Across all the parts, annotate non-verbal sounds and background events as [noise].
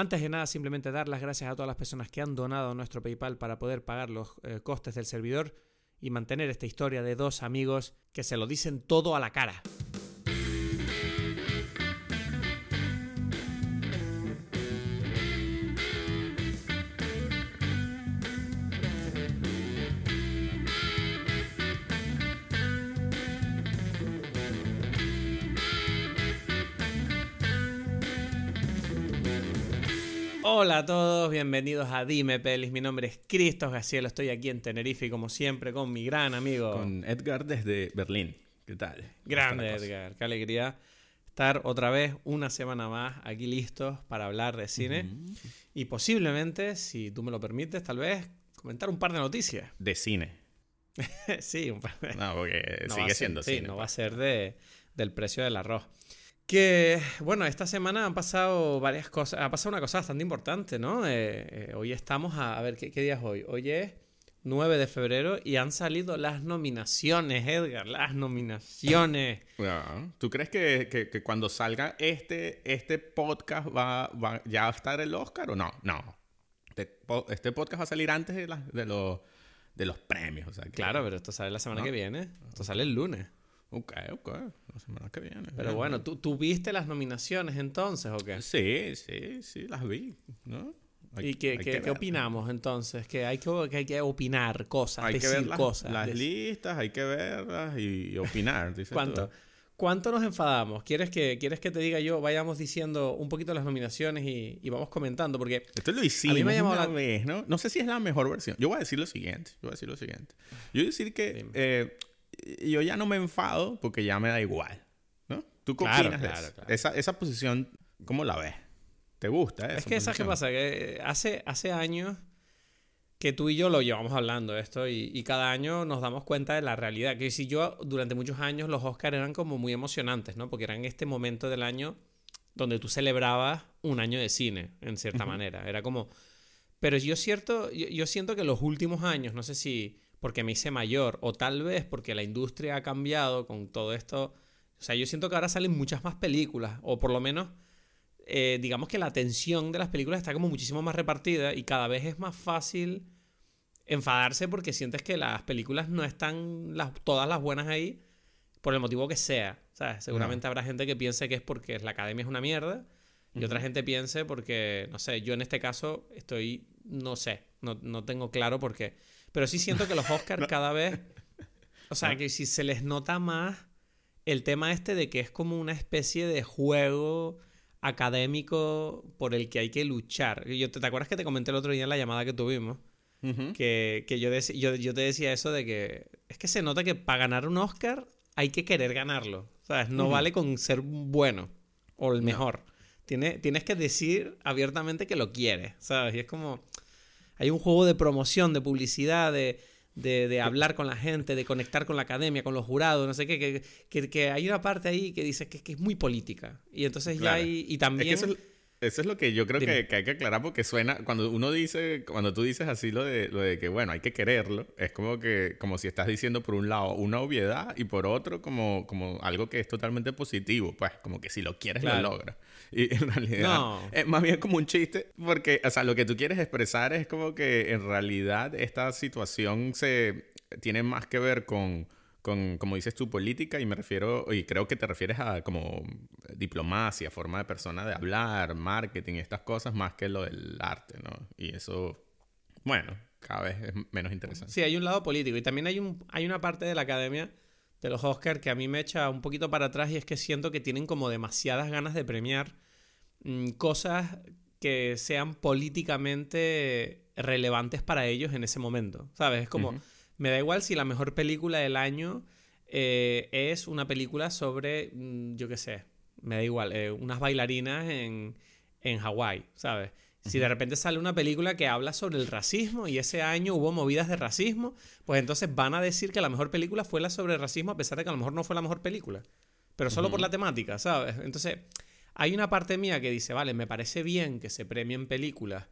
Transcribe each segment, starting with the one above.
Antes de nada, simplemente dar las gracias a todas las personas que han donado nuestro PayPal para poder pagar los eh, costes del servidor y mantener esta historia de dos amigos que se lo dicen todo a la cara. Hola a todos, bienvenidos a Dime Pelis. Mi nombre es Cristos Gacielo, estoy aquí en Tenerife y como siempre con mi gran amigo. Con Edgar desde Berlín. ¿Qué tal? Grande Edgar, qué alegría estar otra vez una semana más aquí listos para hablar de cine y posiblemente, si tú me lo permites, tal vez comentar un par de noticias. [laughs] De cine. sí, un par de... No, porque sigue siendo sí, cine. no va a pues. ser de, del precio del arroz. Que, bueno, esta semana han pasado varias cosas. Ha pasado una cosa bastante importante, ¿no? Eh, eh, hoy estamos a. A ver, ¿qué, ¿qué, día es hoy? Hoy es 9 de febrero y han salido las nominaciones, Edgar. Las nominaciones. ¿Tú crees que, que, que, cuando salga este, este podcast va, va ya a estar el Oscar o no? No. Este, este podcast va a salir antes de, la, de, los, de los premios. O sea, que, claro, pero esto sale la semana ¿no? que viene. Esto sale el lunes. Ok, ok. La semana que viene. Pero bueno, ¿tú, ¿tú viste las nominaciones entonces o qué? Sí, sí, sí, las vi, ¿no? Hay, ¿Y qué, qué, qué opinamos entonces? Que hay que, que hay que opinar cosas, hay decir que ver las, cosas. Las listas, hay que verlas y, y opinar. [laughs] ¿Cuánto? Tú. ¿Cuánto nos enfadamos? ¿Quieres que, ¿Quieres que te diga yo? Vayamos diciendo un poquito las nominaciones y, y vamos comentando, porque... Esto lo hicimos a mí me una la... vez, ¿no? No sé si es la mejor versión. Yo voy a decir lo siguiente. Yo voy a decir lo siguiente. Yo voy a decir que eh, yo ya no me enfado porque ya me da igual, ¿no? ¿Tú qué claro, opinas claro? Claro. Esa, esa posición, ¿cómo la ves? ¿Te gusta? Eh, es que ¿sabes qué pasa? Que hace, hace años que tú y yo lo llevamos hablando esto y, y, cada año nos damos cuenta de la realidad. Que si yo durante muchos años los Oscars eran como muy emocionantes, ¿no? Porque eran este momento del año donde tú celebrabas un año de cine, en cierta uh -huh. manera. Era como... Pero yo, cierto, yo, yo siento que los últimos años, no sé si porque me hice mayor o tal vez porque la industria ha cambiado con todo esto. O sea, yo siento que ahora salen muchas más películas o por lo menos eh, digamos que la atención de las películas está como muchísimo más repartida y cada vez es más fácil enfadarse porque sientes que las películas no están las, todas las buenas ahí por el motivo que sea. ¿sabes? Seguramente no. habrá gente que piense que es porque la academia es una mierda y uh -huh. otra gente piense porque, no sé, yo en este caso estoy, no sé, no, no tengo claro por qué. Pero sí siento que los Oscars no. cada vez, o sea, no. que si se les nota más el tema este de que es como una especie de juego académico por el que hay que luchar. Yo, ¿Te acuerdas que te comenté el otro día en la llamada que tuvimos? Uh -huh. Que, que yo, yo, yo, te decía eso de que es que se nota que para ganar un Oscar hay que querer ganarlo. ¿Sabes? No uh -huh. vale con ser bueno o el mejor. No. Tiene, tienes que decir abiertamente que lo quieres. ¿Sabes? Y es como. Hay un juego de promoción, de publicidad, de, de, de, hablar con la gente, de conectar con la academia, con los jurados, no sé qué, que, que, que hay una parte ahí que dice que, que, es muy política. Y entonces claro. ya hay, y también... Es que eso, eso, es lo que yo creo que, que, hay que aclarar porque suena, cuando uno dice, cuando tú dices así lo de, lo de que, bueno, hay que quererlo, es como que, como si estás diciendo por un lado una obviedad y por otro como, como algo que es totalmente positivo, pues como que si lo quieres claro. lo logras. Y en realidad no. es más bien como un chiste, porque, o sea, lo que tú quieres expresar es como que en realidad esta situación se tiene más que ver con, con como dices tu política, y me refiero, y creo que te refieres a como diplomacia, forma de persona de hablar, marketing, estas cosas, más que lo del arte, ¿no? Y eso, bueno, cada vez es menos interesante. Sí, hay un lado político, y también hay, un, hay una parte de la academia de los Oscars que a mí me echa un poquito para atrás y es que siento que tienen como demasiadas ganas de premiar mmm, cosas que sean políticamente relevantes para ellos en ese momento, ¿sabes? Es como, uh -huh. me da igual si la mejor película del año eh, es una película sobre, mmm, yo qué sé, me da igual, eh, unas bailarinas en, en Hawái, ¿sabes? Si de repente sale una película que habla sobre el racismo y ese año hubo movidas de racismo, pues entonces van a decir que la mejor película fue la sobre racismo a pesar de que a lo mejor no fue la mejor película. Pero solo uh -huh. por la temática, ¿sabes? Entonces, hay una parte mía que dice, vale, me parece bien que se premien películas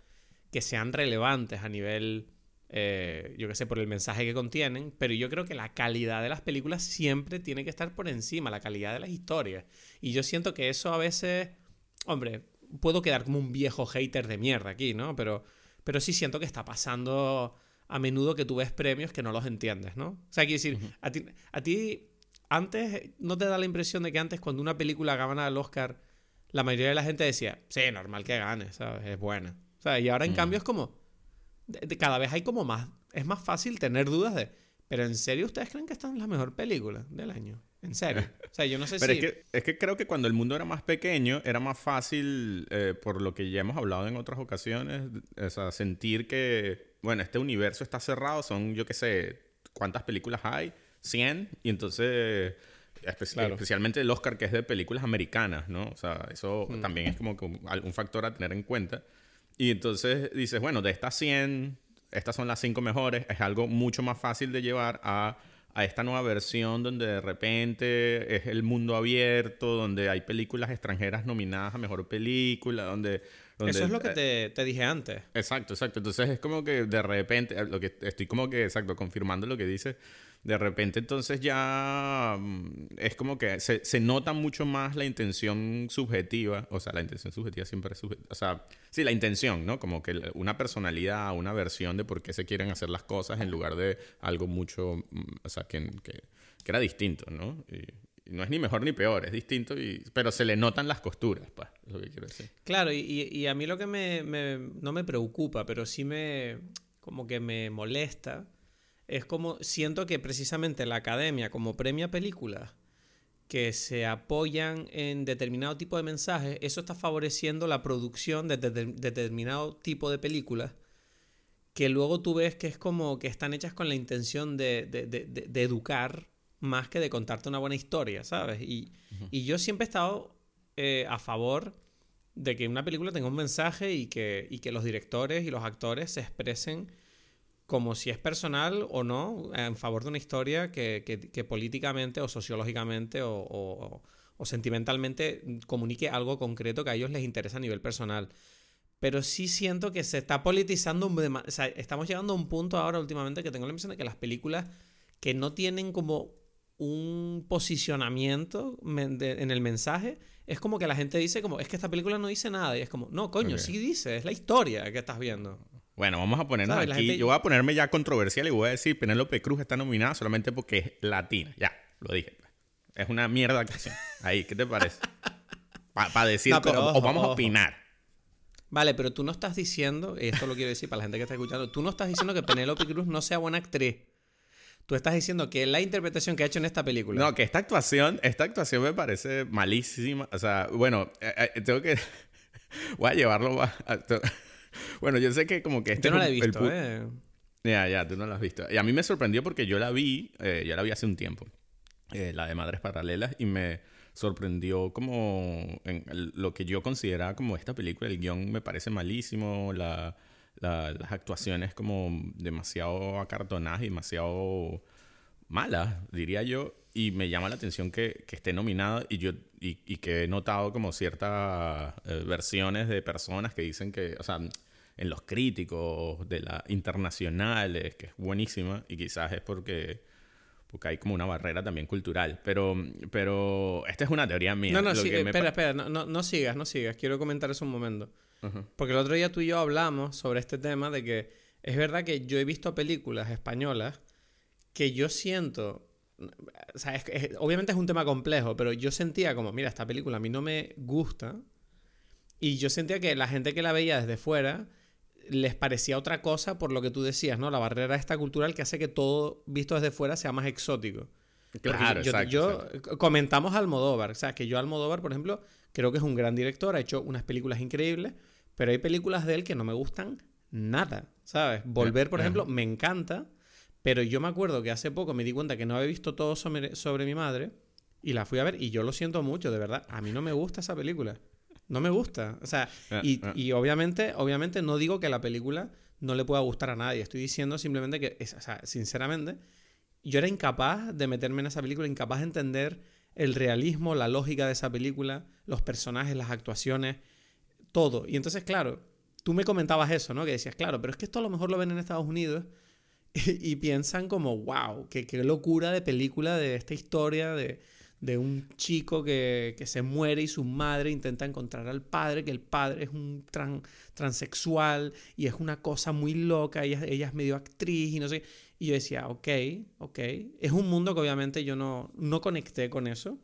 que sean relevantes a nivel, eh, yo qué sé, por el mensaje que contienen, pero yo creo que la calidad de las películas siempre tiene que estar por encima, la calidad de las historias. Y yo siento que eso a veces, hombre, puedo quedar como un viejo hater de mierda aquí, ¿no? Pero, pero sí siento que está pasando a menudo que tú ves premios que no los entiendes, ¿no? O sea, quiero decir, a, ti, a ti antes no te da la impresión de que antes cuando una película ganaba el Oscar, la mayoría de la gente decía, sí, normal que gane, ¿sabes? Es buena. O sea, y ahora en cambio es como, cada vez hay como más, es más fácil tener dudas de, pero en serio ustedes creen que esta es la mejor película del año? En serio. O sea, yo no sé Pero si... es, que, es que creo que cuando el mundo era más pequeño, era más fácil, eh, por lo que ya hemos hablado en otras ocasiones, o sea, sentir que, bueno, este universo está cerrado, son, yo qué sé, ¿cuántas películas hay? 100. Y entonces, especialmente el Oscar que es de películas americanas, ¿no? O sea, eso Hmm. también es como que un factor a tener en cuenta. Y entonces dices, bueno, de estas 100, estas son las 5 mejores, es algo mucho más fácil de llevar a a esta nueva versión donde de repente es el mundo abierto, donde hay películas extranjeras nominadas a mejor película, donde... donde Eso es lo que te, te dije antes. Exacto, exacto. Entonces es como que de repente, eh, lo que estoy como que, exacto, confirmando lo que dice, de repente entonces ya mm, es como que se, se nota mucho más la intención subjetiva, o sea, la intención subjetiva siempre es subjetiva, o sea, sí, la intención, ¿no? Como que una personalidad, una versión de por qué se quieren hacer las cosas en lugar de algo mucho, mm, o sea, que, que, que era distinto, ¿no? No es ni mejor ni peor, es distinto, y, pero se le notan las costuras, pues, es lo que quiero decir. Claro, y, y a mí lo que me, me, no me preocupa, pero sí me, como que me molesta, es como siento que precisamente la academia, como premia películas que se apoyan en determinado tipo de mensajes, eso está favoreciendo la producción de, de- de determinado tipo de películas que luego tú ves que es como que están hechas con la intención de, de- educar más que de contarte una buena historia, ¿sabes? Y, y yo siempre he estado eh, a favor de que una película tenga un mensaje y que, y que los directores y los actores se expresen como si es personal o no en favor de una historia que, que- que políticamente o sociológicamente o, o- o sentimentalmente comunique algo concreto que a ellos les interesa a nivel personal. Pero sí siento que se está politizando. O sea, estamos llegando a un punto ahora últimamente que tengo la impresión de que las películas que no tienen como un posicionamiento en el mensaje, es como que la gente dice como, es que esta película no dice nada. Y es como, no, coño, Ok. sí dice, es la historia que estás viendo. Bueno, vamos a ponernos aquí. gente- Yo voy a ponerme ya controversial y voy a decir Penélope Cruz está nominada solamente porque es latina. Ya, lo dije. pues. Es una mierda actuación. Ahí, ¿qué te parece? [laughs] Para decir, No, pero co- ojo, o vamos ojo. a opinar. Vale, pero tú no estás diciendo, esto lo quiero decir para la gente que está escuchando, tú no estás diciendo que Penélope Cruz no sea buena actriz. Tú estás diciendo que la interpretación que ha hecho en esta película. No, que esta actuación, esta actuación me parece malísima. O sea, bueno, eh, eh, tengo que. [laughs] voy a llevarlo. a- a- [laughs] bueno, yo sé que como que este yo no la he el visto, ¿eh? Ya, ya, tú no la has visto. Y a mí me sorprendió porque yo la vi, eh, ya la vi hace un tiempo, eh, la de Madres Paralelas, y me sorprendió como en lo que yo consideraba como esta película, el guion me parece malísimo, la, la- las actuaciones como demasiado acartonadas y demasiado malas, diría yo, y me llama la atención que, que esté nominada y yo y, y que he notado como ciertas eh, versiones de personas que dicen que, o sea, en los críticos de la internacionales, que es buenísima y quizás es porque porque hay como una barrera también cultural, pero pero esta es una teoría mía. No, no, Lo sí, que eh, me espera, espera, no, no, no sigas, no sigas. Quiero comentar eso un momento. Porque el otro día tú y yo hablamos sobre este tema de que es verdad que yo he visto películas españolas que yo siento, o sea, es que- es- obviamente es un tema complejo, pero yo sentía como, mira, esta película a mí no me gusta y yo sentía que la gente que la veía desde fuera les parecía otra cosa por lo que tú decías, ¿no? La barrera esta cultural que hace que todo visto desde fuera sea más exótico. Claro, yo, exacto, yo- exacto. comentamos a Almodóvar, o sea, que yo Almodóvar, por ejemplo, creo que es un gran director, ha hecho unas películas increíbles, pero hay películas de él que no me gustan nada, ¿sabes? Volver, por ejemplo, me encanta, pero yo me acuerdo que hace poco me di cuenta que no había visto todo sobre, sobre mi madre y la fui a ver y yo lo siento mucho, de verdad, a mí no me gusta esa película. No me gusta, o sea, Ah, y, ah. y obviamente, obviamente no digo que la película no le pueda gustar a nadie, estoy diciendo simplemente que, o sea, sinceramente, yo era incapaz de meterme en esa película, incapaz de entender el realismo, la lógica de esa película, los personajes, las actuaciones, todo. Y entonces, claro, tú me comentabas eso, ¿no? Que decías, claro, pero es que esto a lo mejor lo ven en Estados Unidos y, [laughs] y piensan como, wow, qué, qué locura de película de esta historia de, de un chico que, que, se muere y su madre intenta encontrar al padre, que el padre es un tran, transexual y es una cosa muy loca, ella, ella es medio actriz y no sé. Y yo decía, ok, ok. Es un mundo que obviamente yo no, no conecté con eso.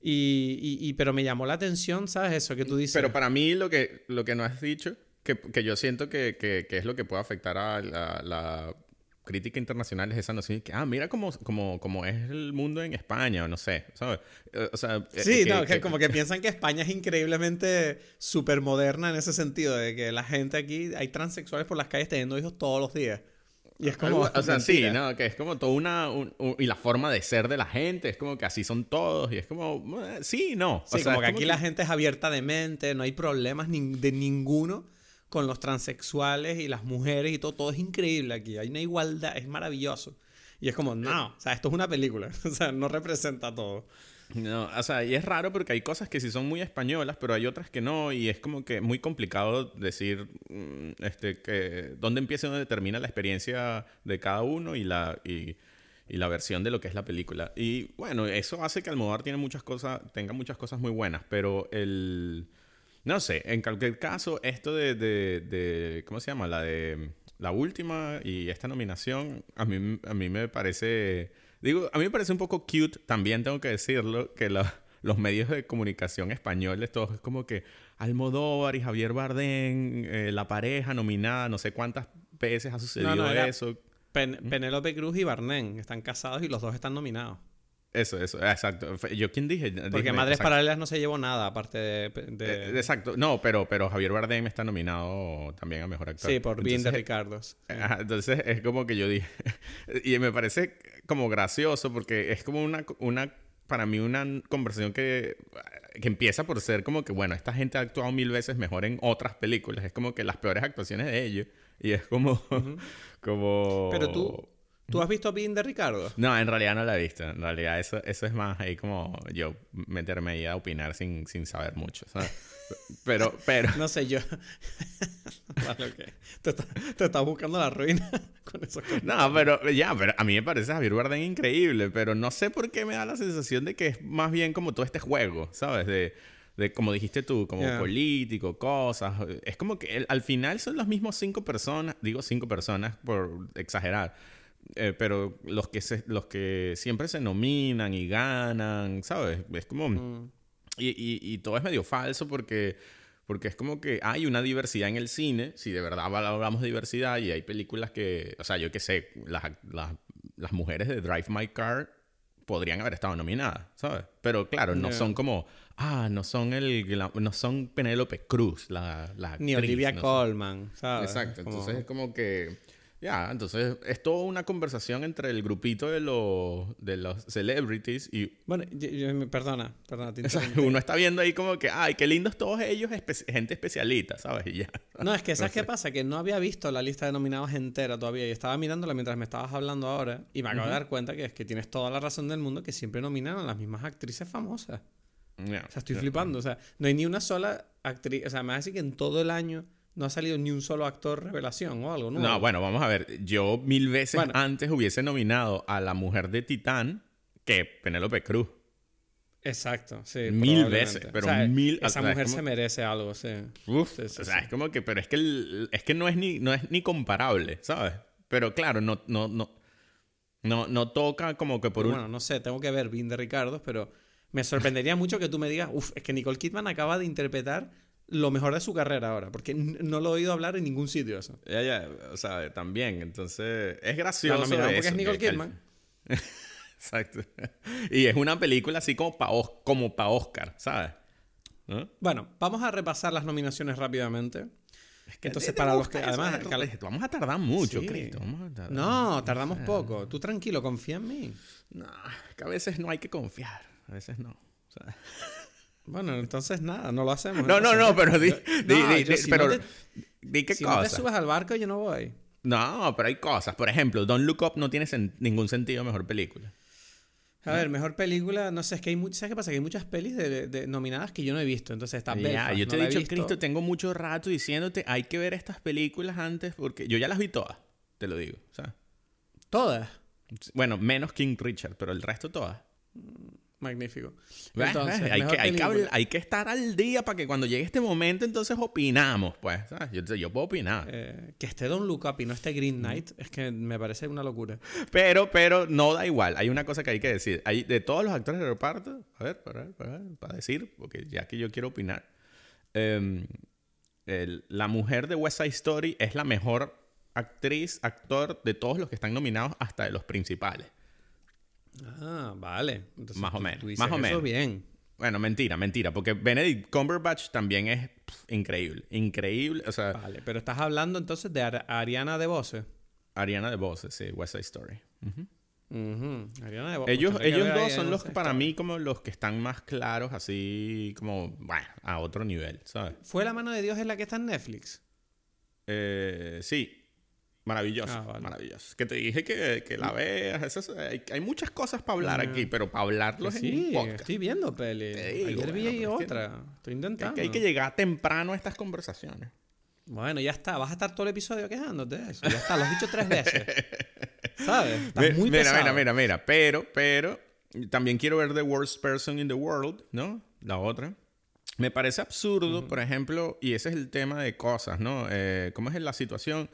Y, y, pero me llamó la atención, ¿sabes? Eso que tú dices. Pero para mí lo que, lo que no has dicho, que, que yo siento que, que, que, es lo que puede afectar a la, la crítica internacional es esa noción de que, ah, mira cómo, cómo, cómo es el mundo en España, o no sé, ¿sabes? Eh, o sea, eh, sí, no, que, como que piensan que España es increíblemente súper moderna en ese sentido, de que la gente aquí, hay transexuales por las calles teniendo hijos todos los días. Y es como. o sea, sí, ¿no? Que es como toda una. y la forma de ser de la gente, es como que así son todos. Y es como. Sí, no. Sí, como que aquí la gente es abierta de mente, no hay problemas de ninguno con los transexuales y las mujeres y todo. Todo es increíble aquí. Hay una igualdad, es maravilloso. Y es como, no, o sea, esto es una película. [laughs] o sea, no representa todo. No, o sea, y es raro porque hay cosas que sí son muy españolas, pero hay otras que no, y es como que muy complicado decir mm, este, que dónde empieza y dónde termina la experiencia de cada uno y la, y, y, la versión de lo que es la película. Y bueno, eso hace que Almodóvar tiene muchas cosas, tenga muchas cosas muy buenas, pero el... No sé, en cualquier caso, esto de, de, de ¿cómo se llama? La de la última y esta nominación, a mí, a mí me parece Digo, a mí me parece un poco cute, también tengo que decirlo, que los medios de comunicación españoles, todos es como que Almodóvar y Javier Bardem, eh, la pareja nominada, no sé cuántas veces ha sucedido eso. Penélope Cruz y Bardem están casados y los dos están nominados. Eso, eso, exacto. ¿Yo quién dije? Porque Madres Paralelas no se llevó nada, aparte de... Eh, exacto. No, pero, pero Javier Bardem está nominado también a Mejor Actor. Sí, por Bien de Ricardos. entonces es como que yo dije... [laughs] y me parece como gracioso porque es como una... una para mí una conversación que, que empieza por ser como que, bueno, esta gente ha actuado mil veces mejor en otras películas. Es como que las peores actuaciones de ellos. Y es como... [laughs] como... Pero tú ¿Tú has visto Pin de Ricardo? No, en realidad no la he visto. En realidad eso, eso es más ahí como yo meterme ahí a opinar sin, sin saber mucho. Pero, pero... No sé, yo... [laughs] vale, okay. Te, estás buscando la ruina [laughs] con eso. No, pero ya, pero a mí me parece Javier Bardem increíble, pero no sé por qué me da la sensación de que es más bien como todo este juego, ¿sabes? De, de como dijiste tú, como político, cosas. Es como que al final son las mismas cinco personas, digo cinco personas por exagerar eh, pero los que, se, los que siempre se nominan y ganan, ¿sabes? Es como... Mm. Y, y, y, todo es medio falso porque, porque es como que hay una diversidad en el cine, si de verdad valoramos diversidad y hay películas que, o sea, yo qué sé, las, las, las mujeres de Drive My Car podrían haber estado nominadas, ¿sabes? Pero claro, no son como, ah, no son el, no son Penélope Cruz, la, la Ni Olivia Colman, ¿sabes? Exacto, entonces es como que ya, entonces es toda una conversación entre el grupito de los, de los celebrities y... Bueno, perdona, perdona. [laughs] uno está viendo ahí como que, ay, qué lindos todos ellos, gente especialista, ¿sabes? Y ya. No, es que, [laughs] ¿sabes qué pasa? Que no había visto la lista de nominados entera todavía y estaba mirándola mientras me estabas hablando ahora y me acabo de dar cuenta que es que tienes toda la razón del mundo que siempre nominan a las mismas actrices famosas. o sea, estoy flipando. O sea, no hay ni una sola actriz, o sea, me decir que en todo el año no ha salido ni un solo actor revelación o algo, ¿no? No, bueno, vamos a ver. Yo mil veces antes hubiese nominado a la mujer de Titán que Penélope Cruz. Exacto, sí. Mil veces, pero mil... Esa mujer se merece algo, sí. Uf, o sea, es como que... Pero es que, es que no, es ni, no es ni comparable, ¿sabes? Pero claro, no, no, no, no, no toca como que por un... Bueno, no sé, tengo que ver bien de Ricardo, pero me sorprendería [laughs] mucho que tú me digas, uf, es que Nicole Kidman acaba de interpretar lo mejor de su carrera ahora, porque no lo he oído hablar en ningún sitio eso. Ya, ya, o sea, también, entonces es gracioso. No, porque es Nicole Kidman. [laughs] Exacto. Y es una película así como para como pa Oscar, ¿sabes? Bueno, vamos a repasar las nominaciones rápidamente. Entonces, para los que. Además, vamos a tardar mucho, Cristo. No, tardamos poco. Tú tranquilo, confía en mí. No, que a veces no hay que confiar. A veces no. O sea. Bueno, entonces nada, no lo hacemos. No, no, no, pero di, di, di, pero, di qué si no te subes al barco, yo no voy. No, pero hay cosas. Por ejemplo, Don't Look Up no tiene ningún sentido mejor película. A ver, mejor película, no sé, es que hay muchas, ¿sabes qué pasa? Que hay muchas pelis de, nominadas que yo no he visto, entonces está Ya, yo te he dicho, Cristo, tengo mucho rato diciéndote, hay que ver estas películas antes porque yo ya las vi todas, te lo digo, ¿sabes? ¿Todas? Bueno, menos King Richard, pero el resto todas. Magnífico. Hay, que, hay, que, película. habl- hay que estar al día para que cuando llegue este momento entonces opinamos, pues. ¿sabes? Yo, yo puedo opinar. Eh, que esté Don Look Up y no esté Green Knight es que me parece una locura. Pero, pero no da igual. Hay una cosa que hay que decir. Hay, de todos los actores de reparto, a ver, para, para, para decir, porque ya que yo quiero opinar. em, el- la mujer de West Side Story es la mejor actriz, actor de todos los que están nominados hasta de los principales. Ah, vale. Entonces, Más o menos, tú dices más o eso menos. bien. Bueno, mentira, mentira, porque Benedict Cumberbatch también es pff, increíble. Increíble. O sea, Vale, pero estás hablando entonces de Ar- Ariana DeBose. Ariana DeBose, sí, West Side Story. Ujú. Ujú, Ariana. Ellos, Tendré que ellos ver dos son los que para mí como los que están más claros, así como, bueno, a otro nivel, ¿sabes? ¿Fue la mano de Dios en la que está en Netflix? Eh, sí, maravilloso, Ah, vale. maravilloso. Que te dije que, que la veas, esas- hay, hay muchas cosas para hablar Ah. aquí, pero para hablarlo Que es en un sí, podcast. estoy viendo peli. Digo, Ayer vi bueno, es que- otra. Estoy Es intentando. que hay que llegar temprano a estas conversaciones. Bueno, ya está. Vas a estar todo el episodio quejándote de eso. Ya está, lo has dicho tres veces. [laughs] ¿Sabes? Estás muy mira, pesado. mira, mira, mira, pero, pero, también quiero ver The Worst Person in the World, ¿no? La otra. Me parece absurdo, por ejemplo, y ese es el tema de cosas, ¿no? Eh, ¿Cómo es la situación?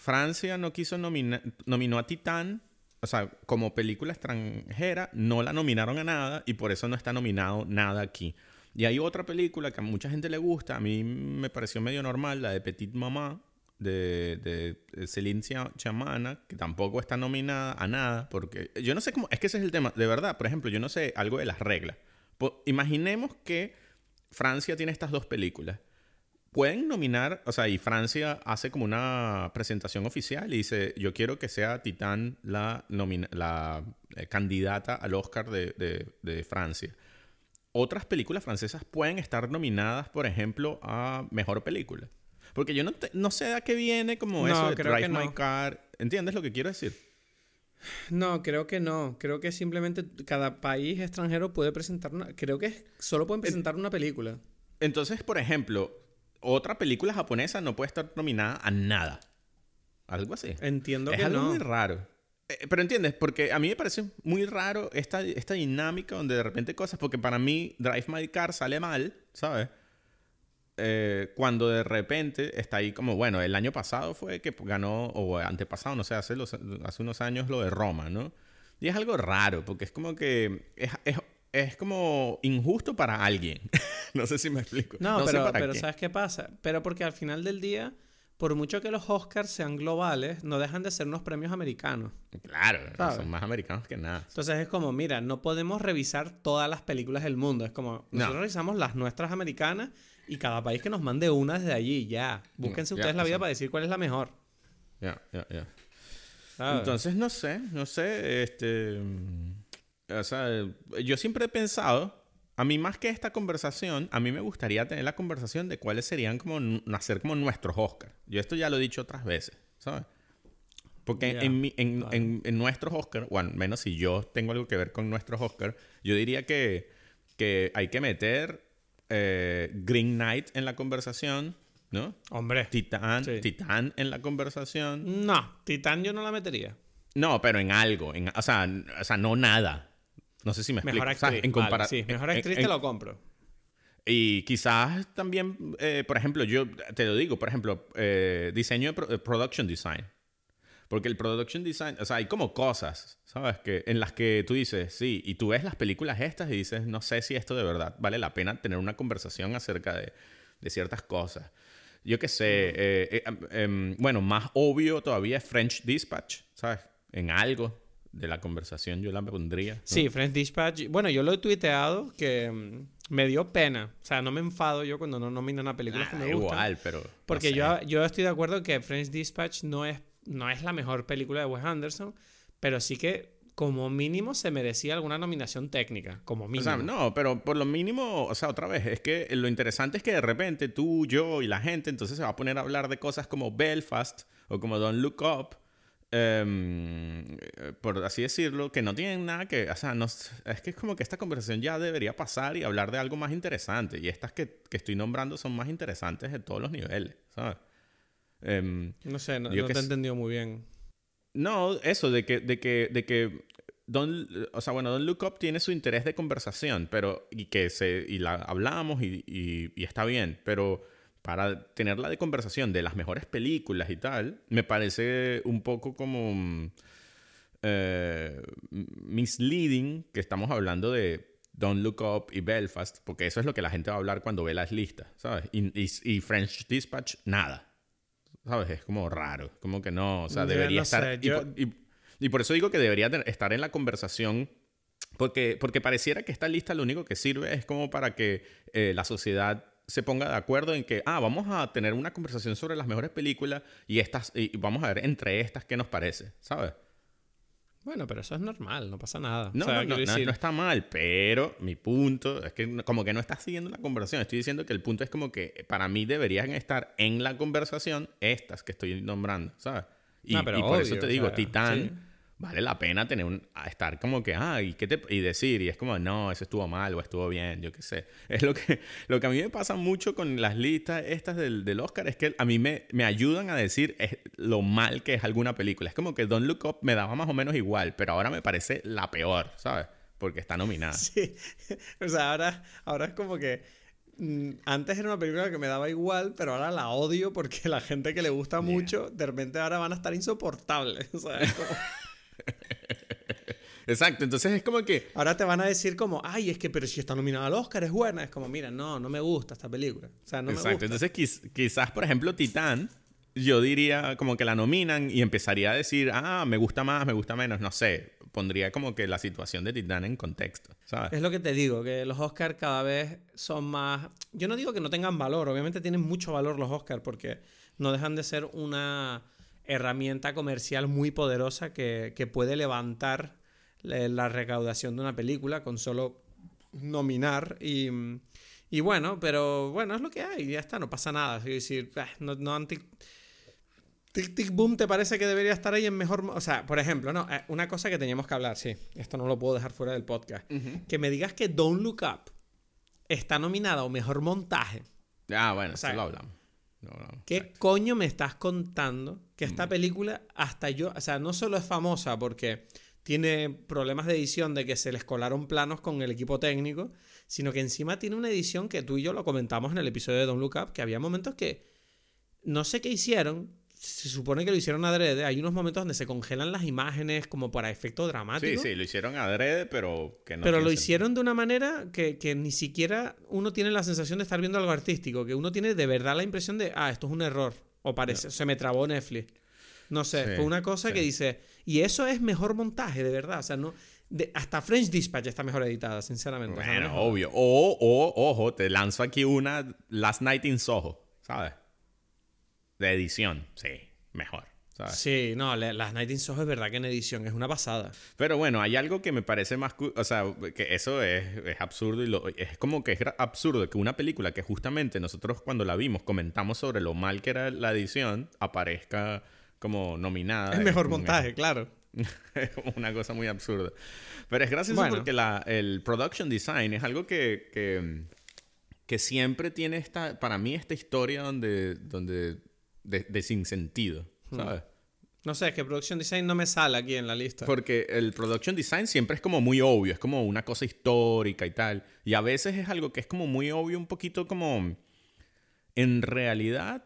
Francia no quiso nominar, nominó a Titán, o sea, como película extranjera, no la nominaron a nada y por eso no está nominado nada aquí. Y hay otra película que a mucha gente le gusta, a mí me pareció medio normal, la de Petit Mamá, de, de, Chia- Chamana, que tampoco está nominada a nada, porque yo no sé cómo, es que ese es el tema, de verdad, por ejemplo, yo no sé algo de las reglas. Imaginemos que Francia tiene estas dos películas. Pueden nominar, o sea, y Francia hace como una presentación oficial y dice, yo quiero que sea Titán la, eh, candidata al Oscar de, de- de Francia. Otras películas francesas pueden estar nominadas, por ejemplo, a Mejor Película. Porque yo no, te- no sé a qué viene como No, eso de creo Drive que My no. Car. ¿Entiendes lo que quiero decir? No, creo que no. Creo que simplemente cada país extranjero puede presentar una. Creo que solo pueden presentar una película. Entonces, por ejemplo, otra película japonesa no puede estar nominada a nada. Algo así. Entiendo es que algo no. muy raro. Eh, pero entiendes, porque a mí me parece muy raro esta, esta dinámica donde de repente cosas, porque para mí Drive My Car sale mal, ¿sabes? Eh, cuando de repente está ahí como, bueno, el año pasado fue que ganó, o antepasado, no sé, hace, los- hace unos años lo de Roma, ¿no? Y es algo raro, porque es como que es, es, es como injusto para alguien. [laughs] no sé si me explico. No, pero, pero. ¿sabes qué pasa? Pero porque al final del día, por mucho que los Oscars sean globales, no dejan de ser unos premios americanos. Claro, ¿Sabes? son más americanos que nada. Entonces es como, mira, no podemos revisar todas las películas del mundo. Es como, No. nosotros revisamos las nuestras americanas y cada país que nos mande una desde allí, ya. Búsquense ya, ustedes la vida para decir cuál es la mejor. Ya, ya, ya. ¿sabes? Entonces, no sé, no sé, este... O sea, yo siempre he pensado, a mí más que esta conversación, a mí me gustaría tener la conversación de cuáles serían como, hacer como nuestros Oscars. Yo esto ya lo he dicho otras veces, ¿sabes? Porque en, mi- en, en- en nuestros Oscars, o al menos si yo tengo algo que ver con nuestros Oscars, yo diría que, que hay que meter eh, Green Knight en la conversación, ¿no? Hombre. Titán, Sí. Titán en la conversación. No, Titán yo no la metería. No, pero en algo. O, sea, o sea, no nada. No sé si me explico. Mejor O sea, actriz. en vale, sí, mejor actriz en- te lo compro. Y quizás también, eh, por ejemplo, yo te lo digo, por ejemplo, eh, diseño de eh, production design. Porque el production design, o sea, hay como cosas, ¿sabes? Que, en las que tú dices, sí, y tú ves las películas estas y dices, no sé si esto de verdad vale la pena tener una conversación acerca de, de ciertas cosas. Yo qué sé, eh, em, em, bueno, más obvio todavía es French Dispatch, ¿sabes? En algo de la conversación yo la pondría. ¿no? Sí, French Dispatch. Bueno, yo lo he tuiteado que mm, me dio pena. O sea, no me enfado yo cuando no nominan a películas Ah, que me gustan. igual, pero... no Porque sé. yo, yo estoy de acuerdo que French Dispatch no es, no es la mejor película de Wes Anderson, pero sí que como mínimo se merecía alguna nominación técnica, como O mínimo. sea, no, pero por lo mínimo, o sea, otra vez, es que lo interesante es que de repente tú, yo y la gente entonces se va a poner a hablar de cosas como Belfast o como Don't Look Up, em, eh, por así decirlo, que no tienen nada que, o sea, no, es que es como que esta conversación ya debería pasar y hablar de algo más interesante. Y estas que, que estoy nombrando son más interesantes de todos los niveles, ¿sabes? Em, No sé, no, Yo no te he entendido muy bien. no, eso, de que, de que, de que Don't, o sea, bueno, Don't Look Up tiene su interés de conversación, pero, y que se, y la hablamos y, y, está bien, pero para tenerla de conversación de las mejores películas y tal, me parece un poco como eh, misleading que estamos hablando de Don't Look Up y Belfast, porque eso es lo que la gente va a hablar cuando ve las listas, ¿sabes? Y, y, French Dispatch, nada. ¿Sabes? Es como raro, como que no, o sea, debería estar... Y por eso digo que debería estar en la conversación, porque, porque pareciera que esta lista lo único que sirve es como para que eh, la sociedad se ponga de acuerdo en que, ah, vamos a tener una conversación sobre las mejores películas y, estas, y vamos a ver entre estas qué nos parece, ¿sabes? Bueno, pero eso es normal, no pasa nada. No, no, no, no, está mal, pero mi punto es que como que no estás siguiendo la conversación. Estoy diciendo que el punto es como que para mí deberían estar en la conversación estas que estoy nombrando, ¿sabes? Y, por eso te digo, Titán vale la pena tener un, estar como que, ah, ¿y, qué te, y decir, y es como, no, eso estuvo mal o estuvo bien, yo qué sé. [laughs] Es lo que, lo que a mí me pasa mucho con las listas estas del, del Oscar, es que a mí me, me ayudan a decir lo mal que es alguna película. Es como que Don't Look Up me daba más o menos igual, pero ahora me parece la peor, ¿sabes? Porque está nominada. [laughs] Sí, o sea, ahora, ahora es como que mm, antes era una película que me daba igual, pero ahora la odio porque [laughs] la gente que le gusta mucho, de repente ahora van a estar insoportables. ¿sabes? Como... [laughs] Exacto, entonces es como que... Ahora te van a decir como, ay, es que, pero si está nominada al Oscar es buena. Es como, mira, no, no me gusta esta película. O sea, no Exacto, me gusta. entonces quizás, por ejemplo, Titán, yo diría como que la nominan y empezaría a decir, ah, me gusta más, me gusta menos, no sé. Pondría como que la situación de Titán en contexto, ¿sabes? Es lo que te digo, que los Oscars cada vez son más... Yo no digo que no tengan valor, obviamente tienen mucho valor los Oscars porque no dejan de ser una herramienta comercial muy poderosa que, puede levantar la recaudación de una película con solo nominar y, y, bueno, pero bueno, es lo que hay, ya está, no pasa nada. Es decir, ah, no, no anti... Tic Tic Boom te parece que debería estar ahí en mejor... O sea, por ejemplo, no, eh, una cosa que teníamos que hablar, sí, esto no lo puedo dejar fuera del podcast. Que me digas que Don't Look Up está nominada o mejor montaje. Ah, bueno, eso lo hablamos. ¿Qué coño me estás contando? Que esta mm. película, hasta yo, o sea, no solo es famosa porque tiene problemas de edición de que se les colaron planos con el equipo técnico, sino que encima tiene una edición que tú y yo lo comentamos en el episodio de Don't Look Up, que había momentos que no sé qué hicieron, se supone que lo hicieron adrede. Hay unos momentos donde se congelan las imágenes como para efecto dramático. Sí, sí, lo hicieron adrede, pero que no. Pero lo hicieron de una manera que, que, ni siquiera uno tiene la sensación de estar viendo algo artístico, que uno tiene de verdad la impresión de, ah, esto es un error. O parece, se me trabó Netflix. No sé, fue una cosa que dice, y eso es mejor montaje, de verdad. O sea, no. hasta French Dispatch está mejor editada, sinceramente. Bueno, obvio. O, o, ojo, te lanzo aquí una Last Night in Soho, ¿sabes? De edición, sí, mejor. ¿sabes? Sí, no, las Night in Soho es verdad que en edición es una pasada. Pero bueno, hay algo que me parece más... O sea, que eso es, absurdo y lo, es como que es absurdo que una película que justamente nosotros cuando la vimos comentamos sobre lo mal que era la edición, aparezca como nominada. Es mejor montaje, [laughs] claro. una cosa muy absurda. Pero es gracioso porque la, el production design es algo que, que, que, siempre tiene esta, para mí, esta historia donde, donde de, sin sentido, hmm. ¿sabes? No sé, es que Production Design no me sale aquí en la lista. Porque el Production Design siempre es como muy obvio, es como una cosa histórica y tal. Y a veces es algo que es como muy obvio, un poquito como... En realidad,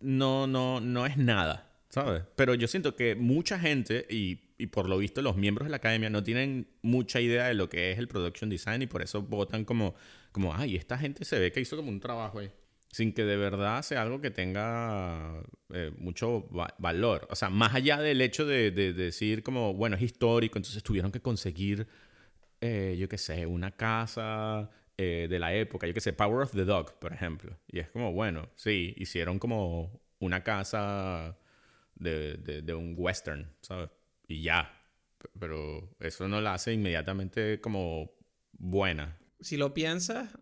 no, no, no es nada, ¿sabes? Pero yo siento que mucha gente, y, y por lo visto los miembros de la academia, no tienen mucha idea de lo que es el Production Design y por eso votan como, como ay, esta gente se ve que hizo como un trabajo ahí sin que de verdad sea algo que tenga eh, mucho valor. O sea, más allá del hecho de, decir como, bueno, es histórico, entonces tuvieron que conseguir, eh, yo qué sé, una casa eh, de la época, yo qué sé, Power of the Dog, por ejemplo. Y es como, bueno, sí, hicieron como una casa de, de un western, ¿sabes? Y ya. Pero eso no la hace inmediatamente como buena. Si lo piensas,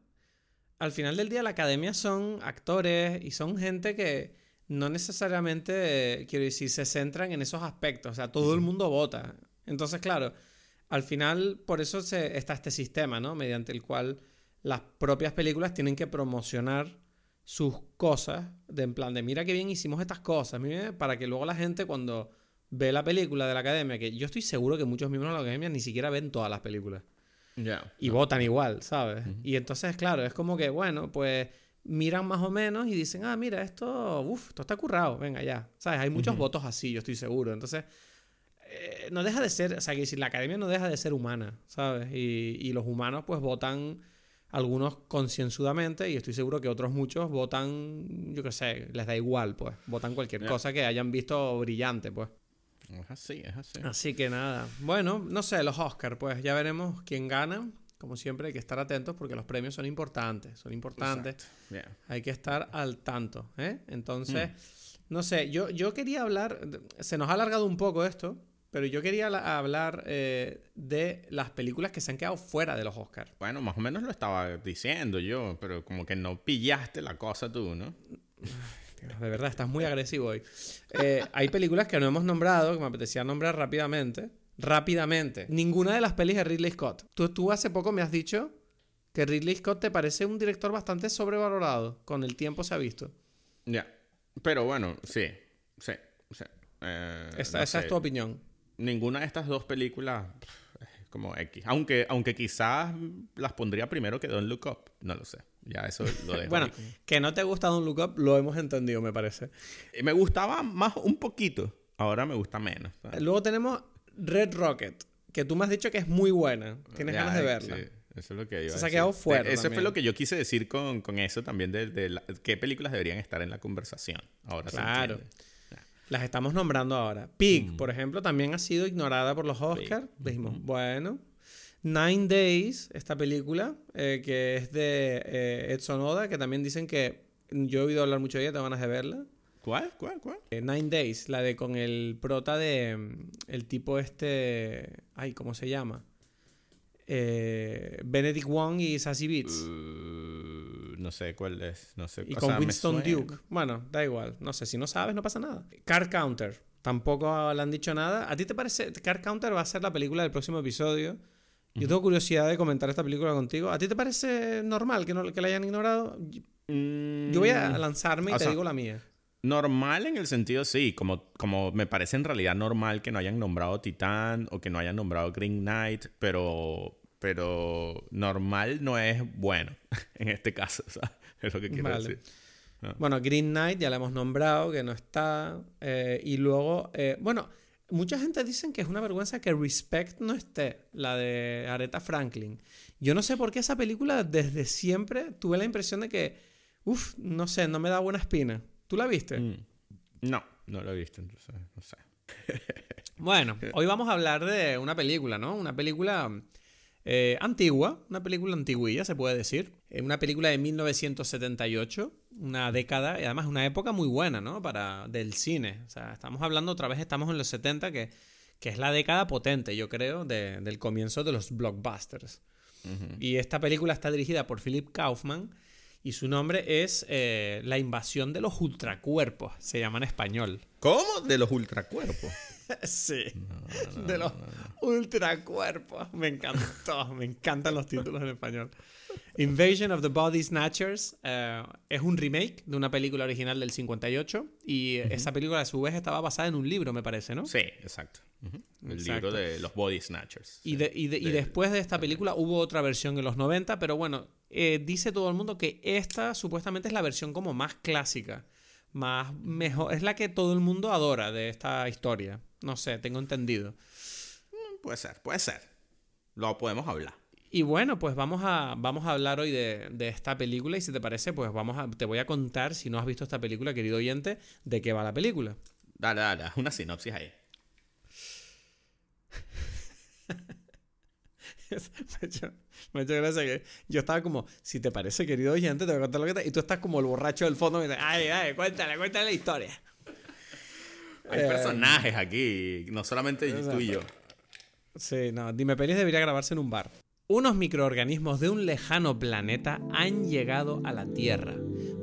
al final del día la academia son actores y son gente que no necesariamente, quiero decir, se centran en esos aspectos. O sea, todo el mundo vota. Entonces, claro, al final por eso se, está este sistema, ¿no? Mediante el cual las propias películas tienen que promocionar sus cosas, de en plan de mira qué bien hicimos estas cosas, para que luego la gente cuando ve la película de la academia, que yo estoy seguro que muchos miembros de la academia ni siquiera ven todas las películas. Ya. Y votan igual, ¿sabes? Y entonces, claro, es como que, bueno, pues miran más o menos y dicen, ah, mira, esto, uff, esto está currado, venga ya. ¿Sabes? Hay muchos votos así, yo estoy seguro. Entonces, eh, no deja de ser, o sea, que si la academia no deja de ser humana, ¿sabes? Y, y los humanos, pues, votan algunos concienzudamente y estoy seguro que otros muchos votan, yo qué sé, les da igual, pues. Votan cualquier cosa que hayan visto brillante, pues. Es así, es así. Así que nada. Bueno, no sé, los Oscars, pues ya veremos quién gana. Como siempre, hay que estar atentos porque los premios son importantes. Son importantes. Ya. Hay que estar al tanto. ¿eh? Entonces, Mm. no sé, yo, yo quería hablar. Se nos ha alargado un poco esto, pero yo quería la- hablar eh, de las películas que se han quedado fuera de los Oscars. Bueno, más o menos lo estaba diciendo yo, pero como que no pillaste la cosa tú, ¿no? [laughs] De verdad, estás muy agresivo hoy. Eh, hay películas que no hemos nombrado, que me apetecía nombrar rápidamente. Rápidamente. Ninguna de las pelis de Ridley Scott. Tú, tú hace poco me has dicho que Ridley Scott te parece un director bastante sobrevalorado. Con el tiempo se ha visto. Ya. Pero bueno, sí, sí, sí. Eh, Esa, no esa es tu opinión. Ninguna de estas dos películas como X. Aunque, aunque quizás las pondría primero que Don't Look Up. No lo sé. Ya eso lo dejo. Bueno, ahí que no te gusta Don't Look Up, lo hemos entendido, me parece. Eh, Me gustaba más un poquito. Ahora me gusta menos. ¿sabes? Luego tenemos Red Rocket, que tú me has dicho que es muy buena. Tienes Ya, ganas de eh, verla. sí, eso es lo que iba Se ha quedado fuera Eh, Eso también. fue lo que yo quise decir con, con eso también de, de la- qué películas deberían estar en la conversación. Ahora se Claro. entiende. Las estamos nombrando ahora. Pig, por ejemplo, también ha sido ignorada por los Oscars. Dijimos, bueno. Nine Days, esta película, eh, que es de eh, Edson Oda, que también dicen que yo he oído hablar mucho de ella, tengo ganas de verla. ¿Cuál? ¿Cuál? ¿Cuál? Eh, Nine Days, la de con el prota de mm, el tipo este, ay, ¿cómo se llama? Benedict Wong y Sassy Beats. Uh, no sé cuál es. No sé. Y o con sea, Winston. Duke. Bueno, da igual. No sé, si no sabes, no pasa nada. Car Counter. Tampoco le han dicho nada. ¿A ti te parece? Car Counter va a ser la película del próximo episodio. Yo tengo curiosidad de comentar esta película contigo. ¿A ti te parece normal que, no, que la hayan ignorado? Yo voy a Mm, lanzarme y o te sea, digo la mía. Normal en el sentido, sí, como, como me parece en realidad normal que no hayan nombrado Titán o que no hayan nombrado Green Knight, pero, pero normal no es bueno [laughs] en este caso, [laughs] ¿sabes? Es lo que quiero Vale. decir. Bueno, Green Knight ya la hemos nombrado, que no está. eh, y luego, eh, bueno, mucha gente dicen que es una vergüenza que Respect no esté, la de Aretha Franklin. Yo no sé por qué esa película desde siempre tuve la impresión de que, uff, no sé, no me da buena espina. ¿Tú la viste? Mm. No, no lo he visto, entonces no sé. [laughs] Bueno, hoy vamos a hablar de una película, ¿no? Una película eh, antigua, una película antiguilla, se puede decir. Eh, una película de 1978, una década y además una época muy buena, ¿no? Para del cine. O sea, estamos hablando otra vez, estamos en los 70, que, que es la década potente, yo creo, de- del comienzo de los blockbusters. Y esta película está dirigida por Philip Kaufman y su nombre es eh, La invasión de los ultracuerpos, se llama en español. ¿Cómo? De los ultracuerpos. [laughs] Sí, de los ultracuerpos. Me encantó, me encantan los títulos en español. Invasion of the Body Snatchers eh, es un remake de una película original del 58 y esa película a su vez estaba basada en un libro, me parece, ¿no? Sí, exacto. El Exacto. libro de los Body Snatchers. Y, de- y de- y De- después de esta película hubo otra versión en los 90, pero bueno, eh, dice todo el mundo que esta supuestamente es la versión como más clásica, más mejor, es la que todo el mundo adora de esta historia. No sé, tengo entendido. Puede ser, puede ser. Lo podemos hablar. Y bueno, pues vamos a, vamos a hablar hoy de, de esta película y si te parece, pues vamos a, te voy a contar, si no has visto esta película, querido oyente, de qué va la película. Dale, dale, una sinopsis ahí. [laughs] me, ha hecho, me ha hecho gracia que yo estaba como, si te parece, querido oyente, te voy a contar lo que te... Y tú estás como el borracho del fondo y dices, ay, ay, cuéntale, cuéntale la historia. Hay Eh, personajes aquí, no solamente tú y yo. Sí, no, Dime Pelis debería grabarse en un bar. Unos microorganismos de un lejano planeta han llegado a la Tierra.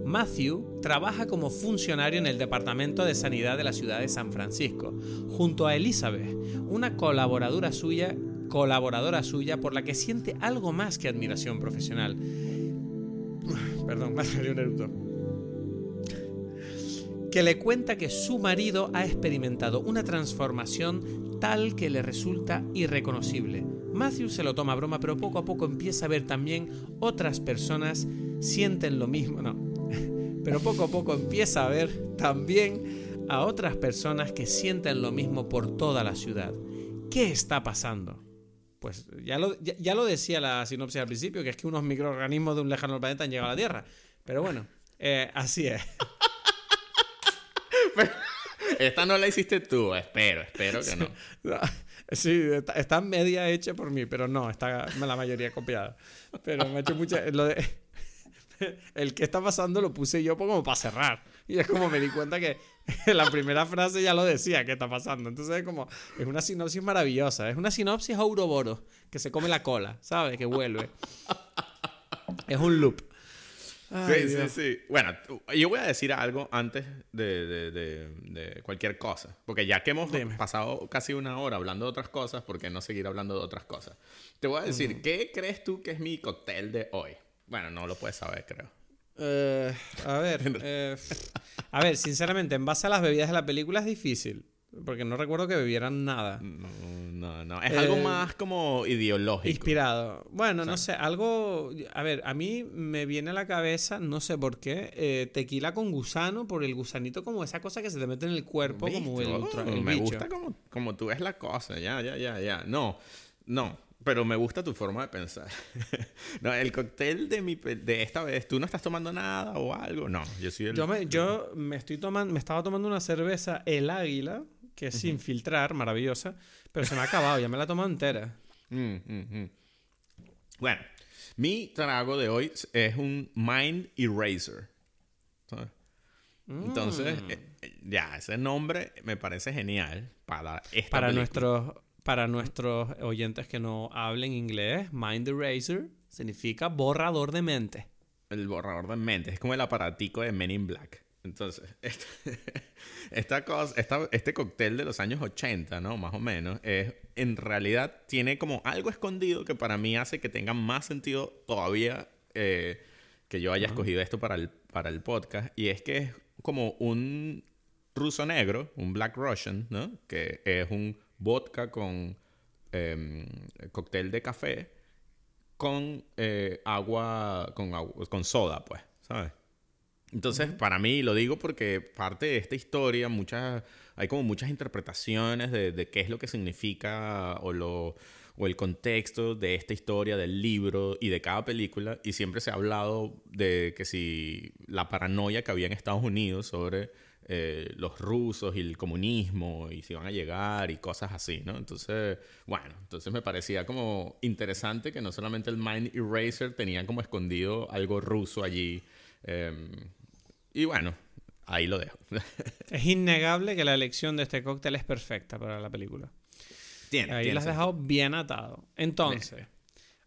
Matthew trabaja como funcionario en el Departamento de Sanidad de la ciudad de San Francisco, junto a Elizabeth, una colaboradora suya, colaboradora suya por la que siente algo más que admiración profesional. [laughs] Perdón, [laughs] me salió un eructo. Que le cuenta que su marido ha experimentado una transformación tal que le resulta irreconocible. Matthew se lo toma a broma, pero poco a poco empieza a ver también otras personas sienten lo mismo, no, [laughs] pero poco a poco empieza a ver también a otras personas que sienten lo mismo por toda la ciudad. ¿Qué está pasando? Pues ya lo, ya, lo decía la sinopsis al principio, que es que unos microorganismos de un lejano planeta han llegado a la Tierra. Pero bueno, eh, así es. [laughs] [laughs] esta no la hiciste tú, espero, espero que no. Sí, está, media hecha por mí, pero no, está la mayoría copiada. Pero me ha hecho mucha... [laughs] el que está pasando lo puse yo como para cerrar. Y es como me di cuenta que [laughs] la primera frase ya lo decía, ¿qué está pasando? Entonces es como, es una sinopsis maravillosa. Es una sinopsis Ouroboros, que se come la cola, ¿sabes? Que vuelve. Es un loop. Sí, sí, sí. Bueno, yo voy a decir algo antes de, cualquier cosa. Porque ya que hemos pasado casi una hora hablando de otras cosas, ¿por qué no seguir hablando de otras cosas? Te voy a decir, ¿qué crees tú que es mi cóctel de hoy? Bueno, no lo puedes saber, creo. Eh, a ver, [laughs] eh, a ver, sinceramente, en base a las bebidas de la película es difícil. Porque no recuerdo que bebieran nada. No, no, no. Es algo eh, más como ideológico. Inspirado. Bueno, no sé, algo... A ver, a mí me viene a la cabeza, no sé por qué, tequila con gusano, por el gusanito como esa cosa que se te mete en el cuerpo, como el, otro. Me gusta como, como tú ves la cosa, ya, ya, ya, ya. No, no. Pero me gusta tu forma de pensar. [laughs] no, el cóctel de, mi, de esta vez, ¿tú no estás tomando nada o algo? No, yo soy el... Yo me, yo me estoy tomando, me estaba tomando una cerveza El Águila, que es sin filtrar, maravillosa, pero se me ha acabado, ya me la he tomado entera. Mm, mm, mm. bueno, mi trago de hoy es un Mind Eraser. Entonces, eh, eh, ya, ese nombre me parece genial para esta Para nuestros para nuestros oyentes que no hablen inglés, Mind Eraser significa borrador de mente. El borrador de mente, es como el aparatico de Men in Black. Entonces, [laughs] esta, cosa, este cóctel de los años 80, ¿no? Más o menos, es, en realidad tiene como algo escondido que para mí hace que tenga más sentido todavía eh, que yo haya escogido esto para el, para el podcast. Y es que es como un ruso negro, un Black Russian, ¿no? Que es un vodka con em, cóctel de café con eh, agua, con, con soda, pues, ¿sabes? Entonces, para mí, lo digo porque parte de esta historia, muchas, hay como muchas interpretaciones de, de, qué es lo que significa o, lo, o el contexto de esta historia, del libro y de cada película. Y siempre se ha hablado de que si la paranoia que había en Estados Unidos sobre eh, los rusos y el comunismo y si van a llegar y cosas así, ¿no? Entonces, bueno, entonces me parecía como interesante que no solamente el Mind Eraser tenía como escondido algo ruso allí. Em, y bueno, ahí lo dejo. [laughs] es innegable que la elección de este cóctel es perfecta para la película. Tiene, ahí lo has dejado bien atado. Entonces...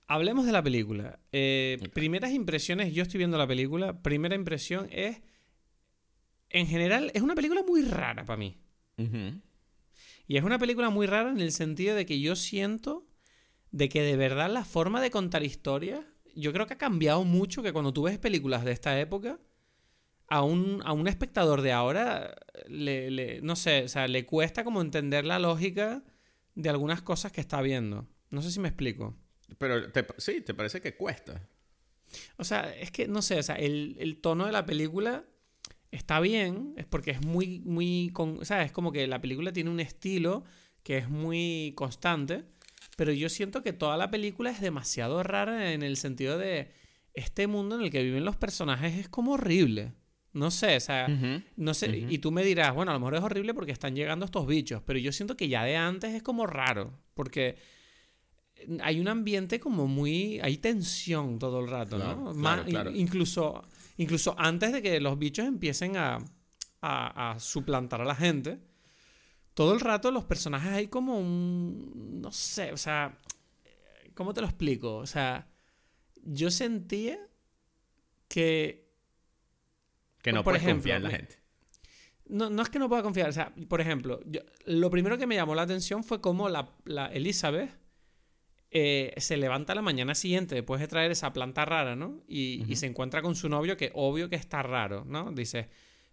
Hablemos de la película. Eh, primeras impresiones, yo estoy viendo la película. Primera impresión es en general, es una película muy rara para mí. Y es una película muy rara en el sentido de que yo siento de que de verdad la forma de contar historias, yo creo que ha cambiado mucho, que cuando tú ves películas de esta época, a un, a un espectador de ahora, le, no sé, o sea, le cuesta como entender la lógica de algunas cosas que está viendo. No sé si me explico. Pero sí, ¿te parece que cuesta? O sea, es que, no sé, o sea, el, el tono de la película está bien, es porque es muy, muy, con, ¿sabes? Es como que la película tiene un estilo que es muy constante, pero yo siento que toda la película es demasiado rara en el sentido de este mundo en el que viven los personajes es como horrible. No sé, o sea, no sé, y tú me dirás, bueno, a lo mejor es horrible porque están llegando estos bichos, pero yo siento que ya de antes es como raro, porque hay un ambiente como muy, hay tensión todo el rato, ¿no? Incluso incluso antes de que los bichos empiecen a, a, suplantar a la gente, todo el rato los personajes hay como un... No sé, o sea... ¿Cómo te lo explico? O sea, yo sentía que... Que no por puedes confiar en la gente. No, no es que no pueda confiar. O sea, por ejemplo, lo primero que me llamó la atención fue cómo la, la Elizabeth eh, se levanta la mañana siguiente después de traer esa planta rara, ¿no? Y, se encuentra con su novio que obvio que está raro, ¿no? Dice,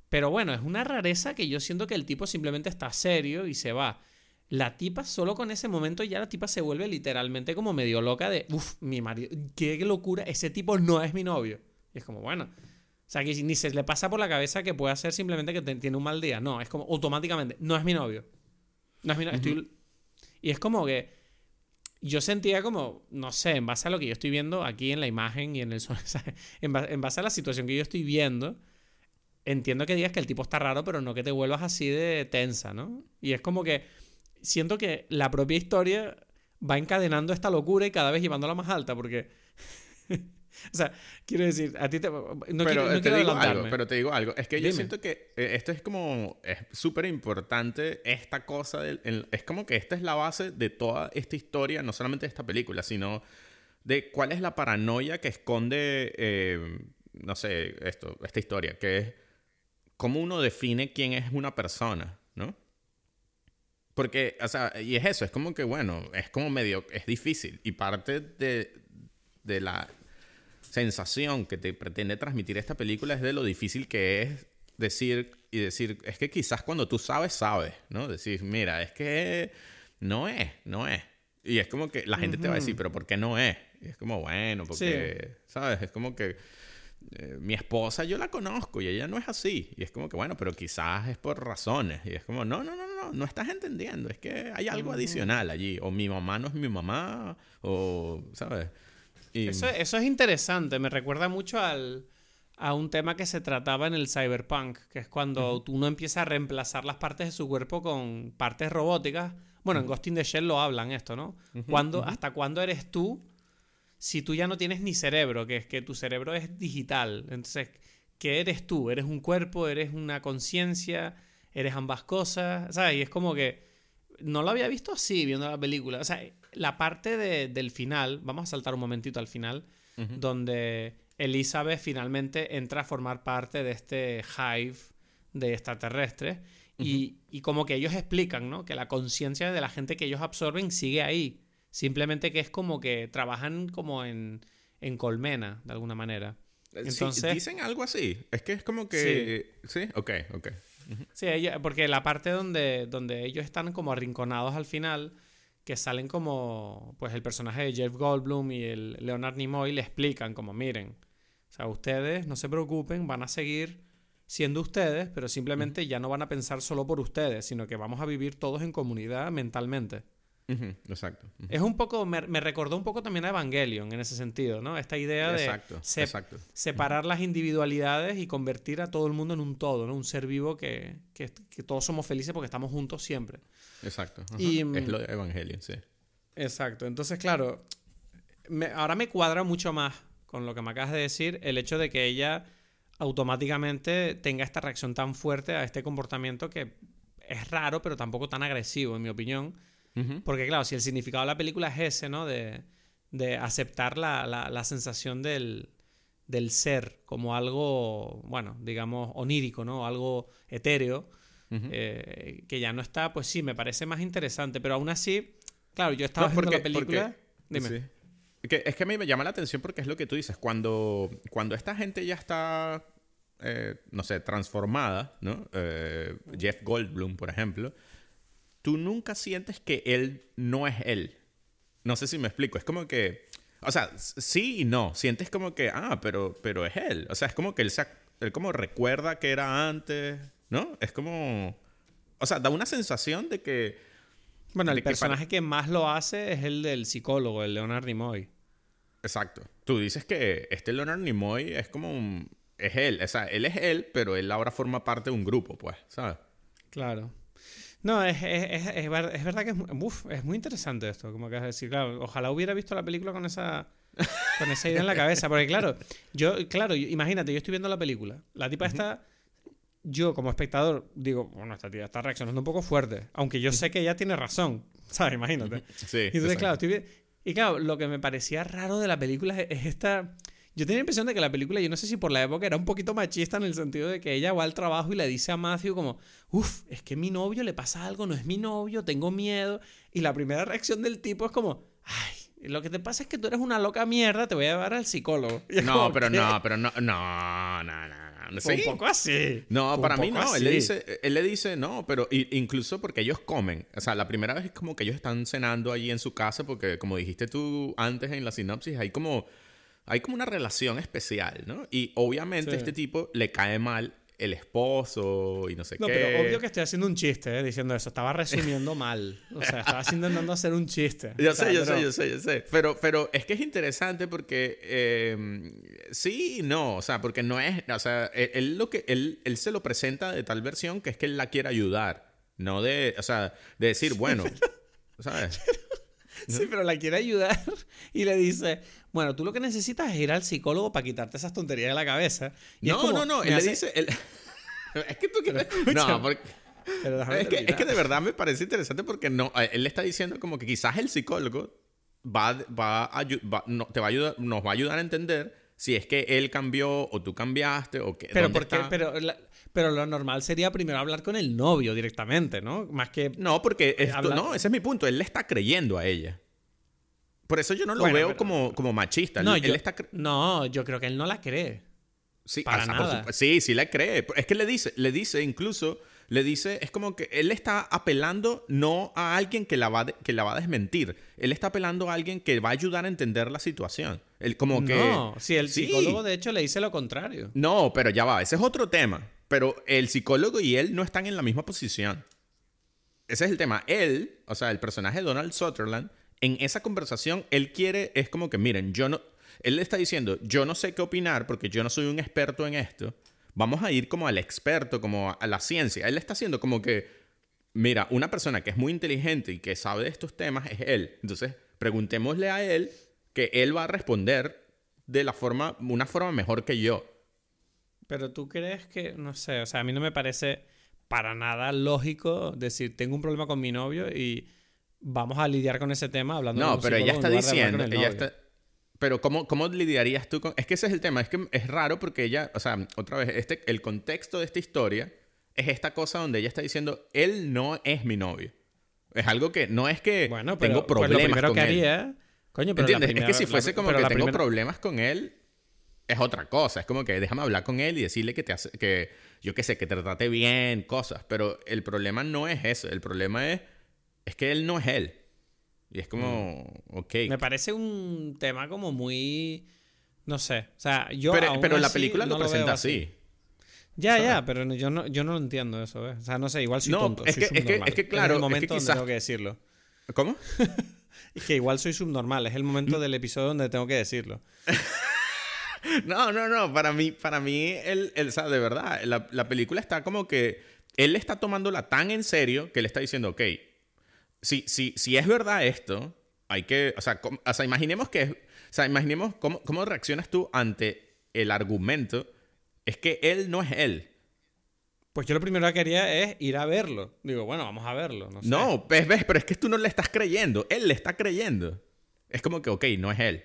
Pero bueno, es una rareza que yo siento que el tipo simplemente está serio y se va. La tipa, solo con ese momento, ya la tipa se vuelve literalmente como medio loca de, uff, mi marido, qué locura, ese tipo no es mi novio. Y es como, bueno, sea, que ni se le pasa por la cabeza que puede ser simplemente que tiene un mal día. No, es como automáticamente, no es mi novio. No es mi novio. Y es como que yo sentía como, no sé, en base a lo que yo estoy viendo aquí en la imagen y en el [laughs] en base a la situación que yo estoy viendo, entiendo que digas que el tipo está raro, pero no que te vuelvas así de tensa, ¿no? Y es como que siento que la propia historia va encadenando esta locura y cada vez llevándola más alta, porque... [laughs] [laughs] o sea, quiero decir, a ti te... No pero quiero, te digo algo, pero te digo algo. Es que yo siento que eh, esto es como... Es súper importante esta cosa. Del, es como que esta es la base de toda esta historia, no solamente de esta película, sino de cuál es la paranoia que esconde, eh, no sé, esto, esta historia, que es cómo uno define quién es una persona, ¿no? Porque, o sea, y es eso, es como que, bueno, es como medio, es difícil. Y parte de, de la sensación que te pretende transmitir esta película es de lo difícil que es decir y decir, es que quizás cuando tú sabes, sabes, ¿no? Decir, mira, es que no es, no es. Y es como que la gente te va a decir, pero ¿por qué no es? Y es como, bueno, porque, ¿sabes? Es como que eh, mi esposa yo la conozco y ella no es así. Y es como que, bueno, pero quizás es por razones. Y es como, no, no, no, no, no estás entendiendo. Es que hay algo adicional allí. O mi mamá no es mi mamá, o, ¿sabes? Eso, eso, es interesante. Me recuerda mucho al, a un tema que se trataba en el cyberpunk, que es cuando uno empieza a reemplazar las partes de su cuerpo con partes robóticas. Bueno, en Ghost in the Shell lo hablan esto, ¿no? cuando, ¿Hasta cuándo eres tú si tú ya no tienes ni cerebro, que es que tu cerebro es digital. Entonces, ¿qué eres tú? ¿Eres un cuerpo? ¿Eres una conciencia? ¿Eres ambas cosas? ¿Sabes? Y es como que no lo había visto así viendo la película. O sea, la parte del final, vamos a saltar un momentito al final, donde Elizabeth finalmente entra a formar parte de este hive de extraterrestres. y, y, como que ellos explican, ¿no? Que la conciencia de la gente que ellos absorben sigue ahí. Simplemente que es como que trabajan como en, en colmena, de alguna manera. Eh, Entonces, dicen algo así. Es que es como que... Sí, sí? ok, ok. Sí, porque la parte donde, donde ellos están como arrinconados al final, que salen como, pues el personaje de Jeff Goldblum y el Leonard Nimoy le explican como, miren, o sea, ustedes no se preocupen, van a seguir siendo ustedes, pero simplemente ya no van a pensar solo por ustedes, sino que vamos a vivir todos en comunidad mentalmente exacto. Es un poco, me, recordó un poco también a Evangelion en ese sentido, ¿no? Esta idea de separar las individualidades y convertir a todo el mundo en un todo, ¿no? Un ser vivo que, todos somos felices porque estamos juntos siempre. Exacto. Y, es lo de Evangelion, sí. Exacto. Entonces, claro, ahora me cuadra mucho más con lo que me acabas de decir el hecho de que ella automáticamente tenga esta reacción tan fuerte a este comportamiento que es raro, pero tampoco tan agresivo, en mi opinión porque claro, si el significado de la película es ese, ¿no? De, aceptar la, sensación del, ser como algo, bueno, digamos, onírico, ¿no? Algo etéreo, eh, que ya no está, pues sí, me parece más interesante, pero aún así, claro, yo estaba viendo la película... Dime. es que a mí me llama la atención porque es lo que tú dices, cuando, cuando esta gente ya está, eh, no sé, transformada, ¿no? Eh, Jeff Goldblum, por ejemplo, tú nunca sientes que él no es él. No sé si me explico. Es como que. O sea, sí y no. Sientes como que, ah, pero, pero es él. O sea, es como que él, se, él como recuerda que era antes, ¿no? Es como. O sea, da una sensación de que. Bueno, el personaje que, más lo hace es el del psicólogo, el Leonard Nimoy. Exacto. Tú dices que este Leonard Nimoy es como un. Es él. O sea, él es él, pero él ahora forma parte de un grupo, pues, ¿sabes? Claro. No, es, es, es, es verdad que es, uf, es muy interesante esto, como de decir. Claro, ojalá hubiera visto la película con esa, con esa idea en la cabeza. Porque claro, yo, claro, imagínate, yo estoy viendo la película. La tipa está. Yo, como espectador, digo, bueno, esta tía está reaccionando un poco fuerte. Aunque yo sé que ella tiene razón. [laughs] ¿Sabes? Imagínate. Sí. Y entonces, claro, estoy Y claro, lo que me parecía raro de la película es esta yo tenía la impresión de que la película, yo no sé si por la época era un poquito machista en el sentido de que ella va al trabajo y le dice a Matthew como, uff, es que mi novio le pasa algo, no es mi novio, tengo miedo. Y la primera reacción del tipo es como, ay, lo que te pasa es que tú eres una loca mierda, te voy a llevar al psicólogo. [laughs] No, pero no, pero no, no, no, no. Fue un poco así. No, para mí no. Él le, dice, él le dice, no, pero incluso porque ellos comen. O sea, la primera vez es como que ellos están cenando allí en su casa porque, como dijiste tú antes en la sinopsis, hay como, hay como una relación especial, ¿no? Y obviamente este tipo le cae mal el esposo y no sé qué. No, pero obvio que estoy haciendo un chiste ¿eh? diciendo eso. Estaba resumiendo [laughs] mal. O sea, estaba intentando hacer un chiste. Yo sé, yo sé, yo sé, yo sé. Pero, pero es que es interesante porque em, sí y no. O sea, porque no es. O sea, él, lo que, él, él se lo presenta de tal versión que es que él la quiere ayudar. No de. O sea, de decir, bueno. ¿Sabes? [laughs] [laughs] Sí, pero la quiere ayudar [laughs] y le dice, bueno, tú lo que necesitas es ir al psicólogo para quitarte esas tonterías de la cabeza. no, no, no, él le dice... [laughs] es que tú quieres... No, porque... es, que, es, que, de verdad me parece interesante porque no, eh, él le está diciendo como que quizás el psicólogo va, va, a, no, te va a ayudar, nos va a ayudar a entender si es que él cambió o tú cambiaste o qué. Pero porque, pero pero lo normal sería primero hablar con el novio directamente, ¿no? Más que. No, porque esto, no, ese es mi punto. Él le está creyendo a ella. Por eso yo no lo veo como, como machista. No, él yo, no, yo creo que él no la cree. Sí, para nada. sí, sí la cree. Es que le dice, le dice incluso, le dice, es como que él está apelando no a alguien que la va, que la va a desmentir. Él está apelando a alguien que va a ayudar a entender la situación. Él como que... No, si el psicólogo de hecho le dice lo contrario. No, pero ya va, ese es otro tema. Pero el psicólogo y él no están en la misma posición. Ese es el tema. Él, o sea, el personaje Donald Sutherland, en esa conversación, él quiere, es como que, miren, yo no, él le está diciendo, yo no sé qué opinar porque yo no soy un experto en esto. Vamos a ir como al experto, como a la ciencia. Él está haciendo como que, mira, una persona que es muy inteligente y que sabe de estos temas es él. Entonces, preguntémosle a él que él va a responder de la forma, una forma mejor que yo. Pero tú crees que, no sé, o sea, a mí no me parece para nada lógico decir, tengo un problema con mi novio y vamos a lidiar con ese tema hablando No, pero ella está diciendo, ella está... Pero ¿cómo, ¿cómo lidiarías tú con...? Es que ese es el tema, es que es raro porque ella, o sea, otra vez, este, el contexto de esta historia es esta cosa donde ella está diciendo, él no es mi novio. Es algo que no es que bueno, tengo problemas pues lo primero que haría, Coño, pero ¿Entiendes? es que si fuese como que tengo problemas con él, es otra cosa. Es como que déjame hablar con él y decirle que te hace, que yo qué sé, que te trate bien, cosas. Pero el problema no es eso. El problema es, es que él no es él. Y es como, mm. ok. Me parece un tema como muy, no sé. O sea, yo. Pero, pero la película lo presenta así. Ya, ya, pero yo no, yo no lo entiendo eso, ¿ves? O sea, no sé, igual soy tonto. Es, que, es, que, es que, claro. Es el momento donde tengo que decirlo. ¿Cómo? [laughs] es que igual soy subnormal. Es el momento mm. del episodio donde tengo que decirlo. [laughs] No, no, no. Para mí, para mí, él, él o de verdad, la, la, película está como que él está tomándola tan en serio que le está diciendo, ok, si, si, si es verdad esto, hay que, o sea, o sea imaginemos que, o sea, imaginemos cómo, cómo reaccionas tú ante el argumento, es que él no es él. Pues yo lo primero que quería es ir a verlo. Digo, bueno, vamos a verlo. No, sé. no ves, ves, pero es que tú no le estás creyendo. Él le está creyendo. Es como que, ok, no es él.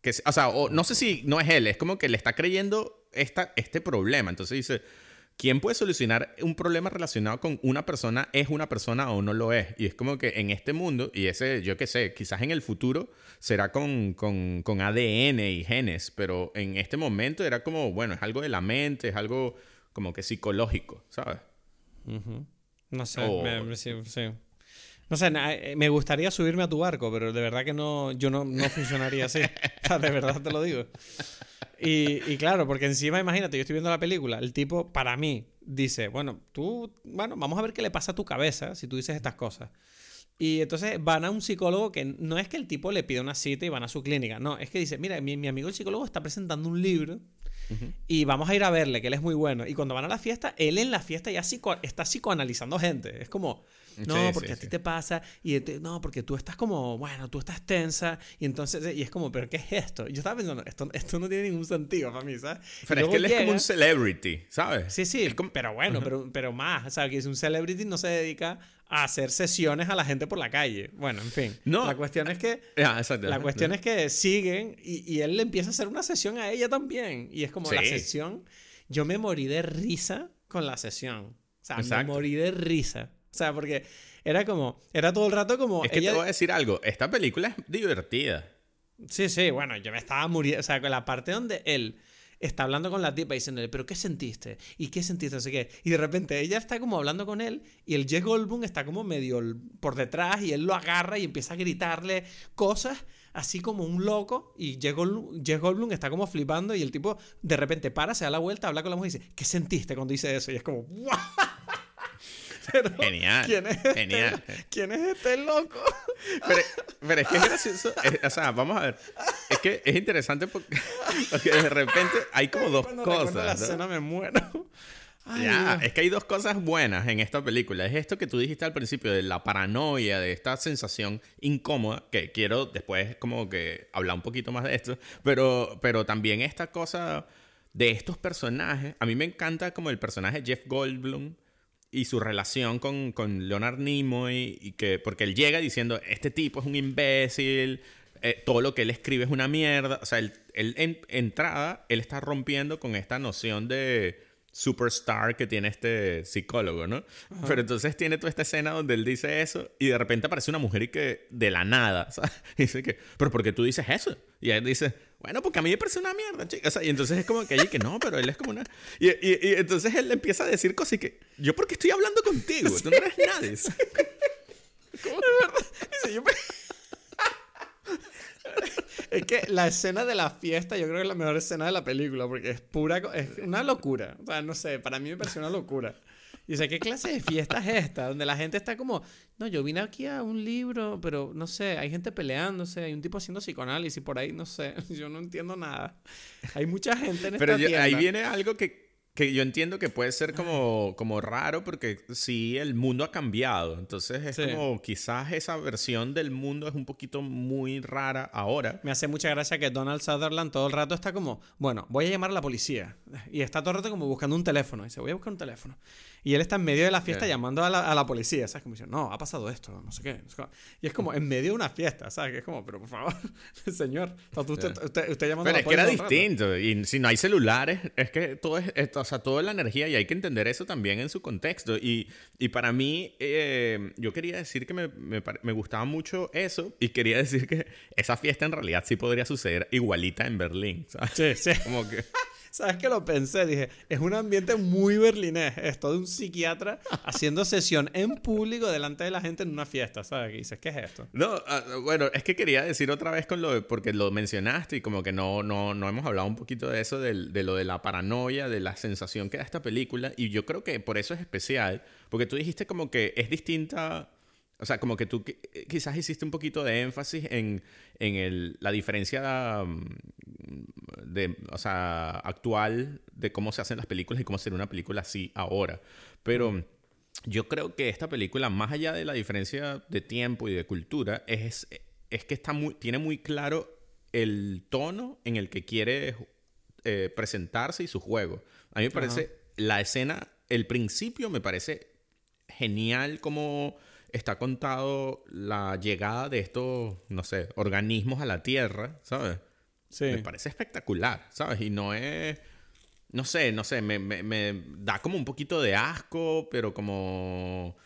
Que, o sea, no sé si no es él, es como que le está creyendo esta, este problema. Entonces dice, ¿quién puede solucionar un problema relacionado con una persona? ¿Es una persona o no lo es? Y es como que en este mundo, y ese, yo qué sé, quizás en el futuro será con, con, con, ADN y genes, pero en este momento era como, bueno, es algo de la mente, es algo como que psicológico, ¿sabes? No sé, sí, sí. No sé, eh, me gustaría subirme a tu barco, pero de verdad que no, yo no, no funcionaría así. O sea, de verdad te lo digo. Y, y, claro, porque encima, imagínate, yo estoy viendo la película, el tipo, para mí, dice, bueno, tú, bueno, vamos a ver qué le pasa a tu cabeza si tú dices estas cosas. Y entonces van a un psicólogo que no es que el tipo le pida una cita y van a su clínica, no, es que dice, mira, mi, mi amigo el psicólogo está presentando un libro y vamos a ir a verle, que él es muy bueno. Y cuando van a la fiesta, él en la fiesta ya psico está psicoanalizando gente. Es como, no, porque a ti te pasa, y no, porque tú estás como, bueno, tú estás tensa, y entonces, y es como, ¿pero qué es esto? Yo estaba pensando, esto, esto no tiene ningún sentido para mí, ¿sabes? Pero es que él es como un celebrity, ¿sabes? Sí, sí, pero bueno, pero, pero más, o sea, que es un celebrity no se dedica a hacer sesiones a la gente por la calle. Bueno, en fin. No. La cuestión es que. la cuestión es que siguen y, y, él le empieza a hacer una sesión a ella también. Y es como la sesión. Yo me morí de risa con la sesión. O sea, me morí de risa. O sea, porque era como, era todo el rato como... Es que te voy a decir algo, esta película es divertida. Sí, sí, bueno, yo me estaba muriendo, o sea, con la parte donde él está hablando con la tipa diciéndole, ¿pero qué sentiste? ¿Y qué sentiste? Así que, y de repente ella está como hablando con él y el Jeff Goldblum está como medio por detrás y él lo agarra y empieza a gritarle cosas así como un loco y Jeff Goldblum, está como flipando y el tipo de repente para, se da la vuelta, habla con la mujer y dice, ¿qué sentiste cuando dice eso? Y es como, ¡Wow! genial. ¿quién es este genial. ¿Quién es este loco? Pero, es que es gracioso. o sea, vamos a ver. Es que es interesante porque, de repente hay como dos cosas. la escena me muero. ya, es que hay dos cosas buenas en esta película. Es esto que tú dijiste al principio de la paranoia, de esta sensación incómoda, que quiero después como que hablar un poquito más de esto, pero, pero también esta cosa de estos personajes. A mí me encanta como el personaje Jeff Goldblum y su relación con, con Leonard Nimoy, y que, porque él llega diciendo, este tipo es un imbécil, eh, todo lo que él escribe es una mierda. O sea, él, en entrada, él está rompiendo con esta noción de superstar que tiene este psicólogo, ¿no? Pero entonces tiene toda esta escena donde él dice eso y de repente aparece una mujer y que de la nada, [laughs] ¿sabes? Y dice que, pero ¿por qué tú dices eso? Y él dice, bueno, porque a mí me parece una mierda, chica. O sea, y entonces es como que ella que no, pero él es como una... Y, y, y, entonces él empieza a decir cosas y que, yo porque estoy hablando contigo, tú no eres nadie. [laughs] ¿Cómo? Dice, yo... [laughs] es que la escena de la fiesta yo creo que es la mejor escena de la película porque es pura, es una locura. O sea, no sé, para mí me pareció una locura. Sé, ¿qué clase de fiesta es esta? Donde la gente está como, no, yo vine aquí a un libro, pero no sé, hay gente peleándose, hay un tipo haciendo psicoanálisis por ahí, no sé, [laughs] yo no entiendo nada. Hay mucha gente en esta Pero tienda. ahí viene algo que, que yo entiendo que puede ser como, como raro porque sí, el mundo ha cambiado. Entonces es como quizás esa versión del mundo es un poquito muy rara ahora. Me hace mucha gracia que Donald Sutherland todo el rato está como, bueno, voy a llamar a la policía. Y está todo el rato como buscando un teléfono. Y dice, voy a buscar un teléfono. Y él está en medio de la fiesta llamando a la, a la, policía, ¿sabes? Como diciendo, no, ha pasado esto, no sé qué. Y es como en medio de una fiesta, ¿sabes? Que es como, pero por favor, [laughs] señor, usted, usted, usted, llamando pero a la policía. Pero es que era distinto. Y si no hay celulares, es que todo es, o sea, toda la energía y hay que entender eso también en su contexto. Y, y para mí, eh, yo quería decir que me, me, me gustaba mucho eso y quería [laughs] decir que esa fiesta en realidad sí podría suceder igualita en Berlín, ¿sabes? Sí, sí. Como que... ¿Sabes que lo pensé? Dije, es un ambiente muy berlinés esto de un psiquiatra haciendo sesión en público delante de la gente en una fiesta, ¿sabes? Y dices, ¿qué es esto? No, ah, bueno, es que quería decir otra vez con lo porque lo mencionaste y como que no, no, no hemos hablado un poquito de eso, de, de lo de la paranoia, de la sensación que da esta película y yo creo que por eso es especial, porque tú dijiste como que es distinta o sea, como que tú eh, quizás hiciste un poquito de énfasis en, en el, la diferencia mm, de, o sea, actual de cómo se hacen las películas y cómo hacer una película así ahora. Pero yo creo que esta película, más allá de la diferencia de tiempo y de cultura, es, es que está muy, tiene muy claro el tono en el que quiere eh, presentarse y su juego. A mí me parece la escena, el principio me parece genial como está contado la llegada de estos, no sé, organismos a la Tierra, ¿sabes? Sí. Me parece espectacular, ¿sabes? Y no es... No sé, no sé, me, me, me da como un poquito de asco, pero como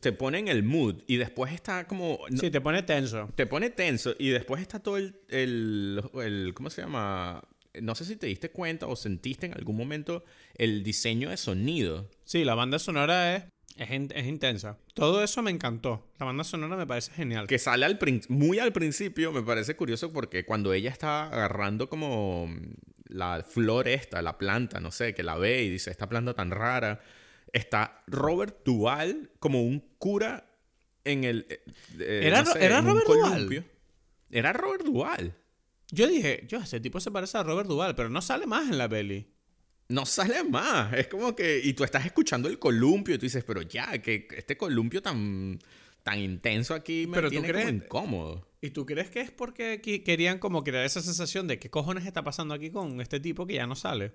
te pone en el mood y después está como... sí, te pone tenso. Te pone tenso y después está todo el, el, el, ¿Cómo se llama? No sé si te diste cuenta o sentiste en algún momento el diseño de sonido. Sí, la banda sonora es es, es, intensa. Todo eso me encantó. La banda sonora me parece genial. Que sale al muy al principio, me parece curioso porque cuando ella está agarrando como la flor esta, la planta, no sé, que la ve y dice, esta planta tan rara, está Robert Duval como un cura en el... Eh, eh, ¿Era, ¿era Robert Duval? Era Robert Duval. Yo dije, yo, ese tipo se parece a Robert Duval, pero no sale más en la peli no sale más. Es como que. Y tú estás escuchando el columpio y tú dices, pero ya, que este columpio tan, tan intenso aquí me tiene como incómodo. ¿Y tú crees que es porque querían como crear esa sensación de qué cojones está pasando aquí con este tipo que ya no sale?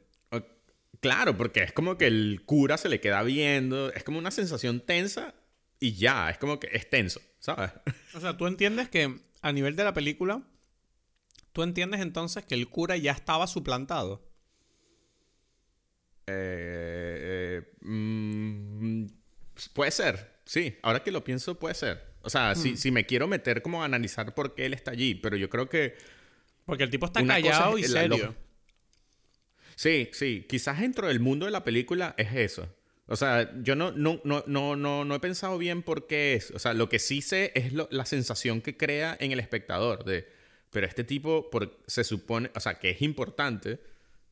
Claro, porque es como que el cura se le queda viendo. Es como una sensación tensa y ya, es como que es tenso, ¿sabes? [laughs] O sea, tú entiendes que a nivel de la película, tú entiendes entonces que el cura ya estaba suplantado. Eh, eh, mm, puede ser, sí. Ahora que lo pienso, puede ser. O sea, si, hmm. si, me quiero meter como a analizar por qué él está allí, pero yo creo que... Porque el tipo está callado y serio. Sí, sí. Quizás dentro del mundo de la película es eso. O sea, yo no, no, no, no, no, no he pensado bien por qué es. O sea, lo que sí sé es la sensación que crea en el espectador de, pero este tipo por, se supone, o sea, que es importante,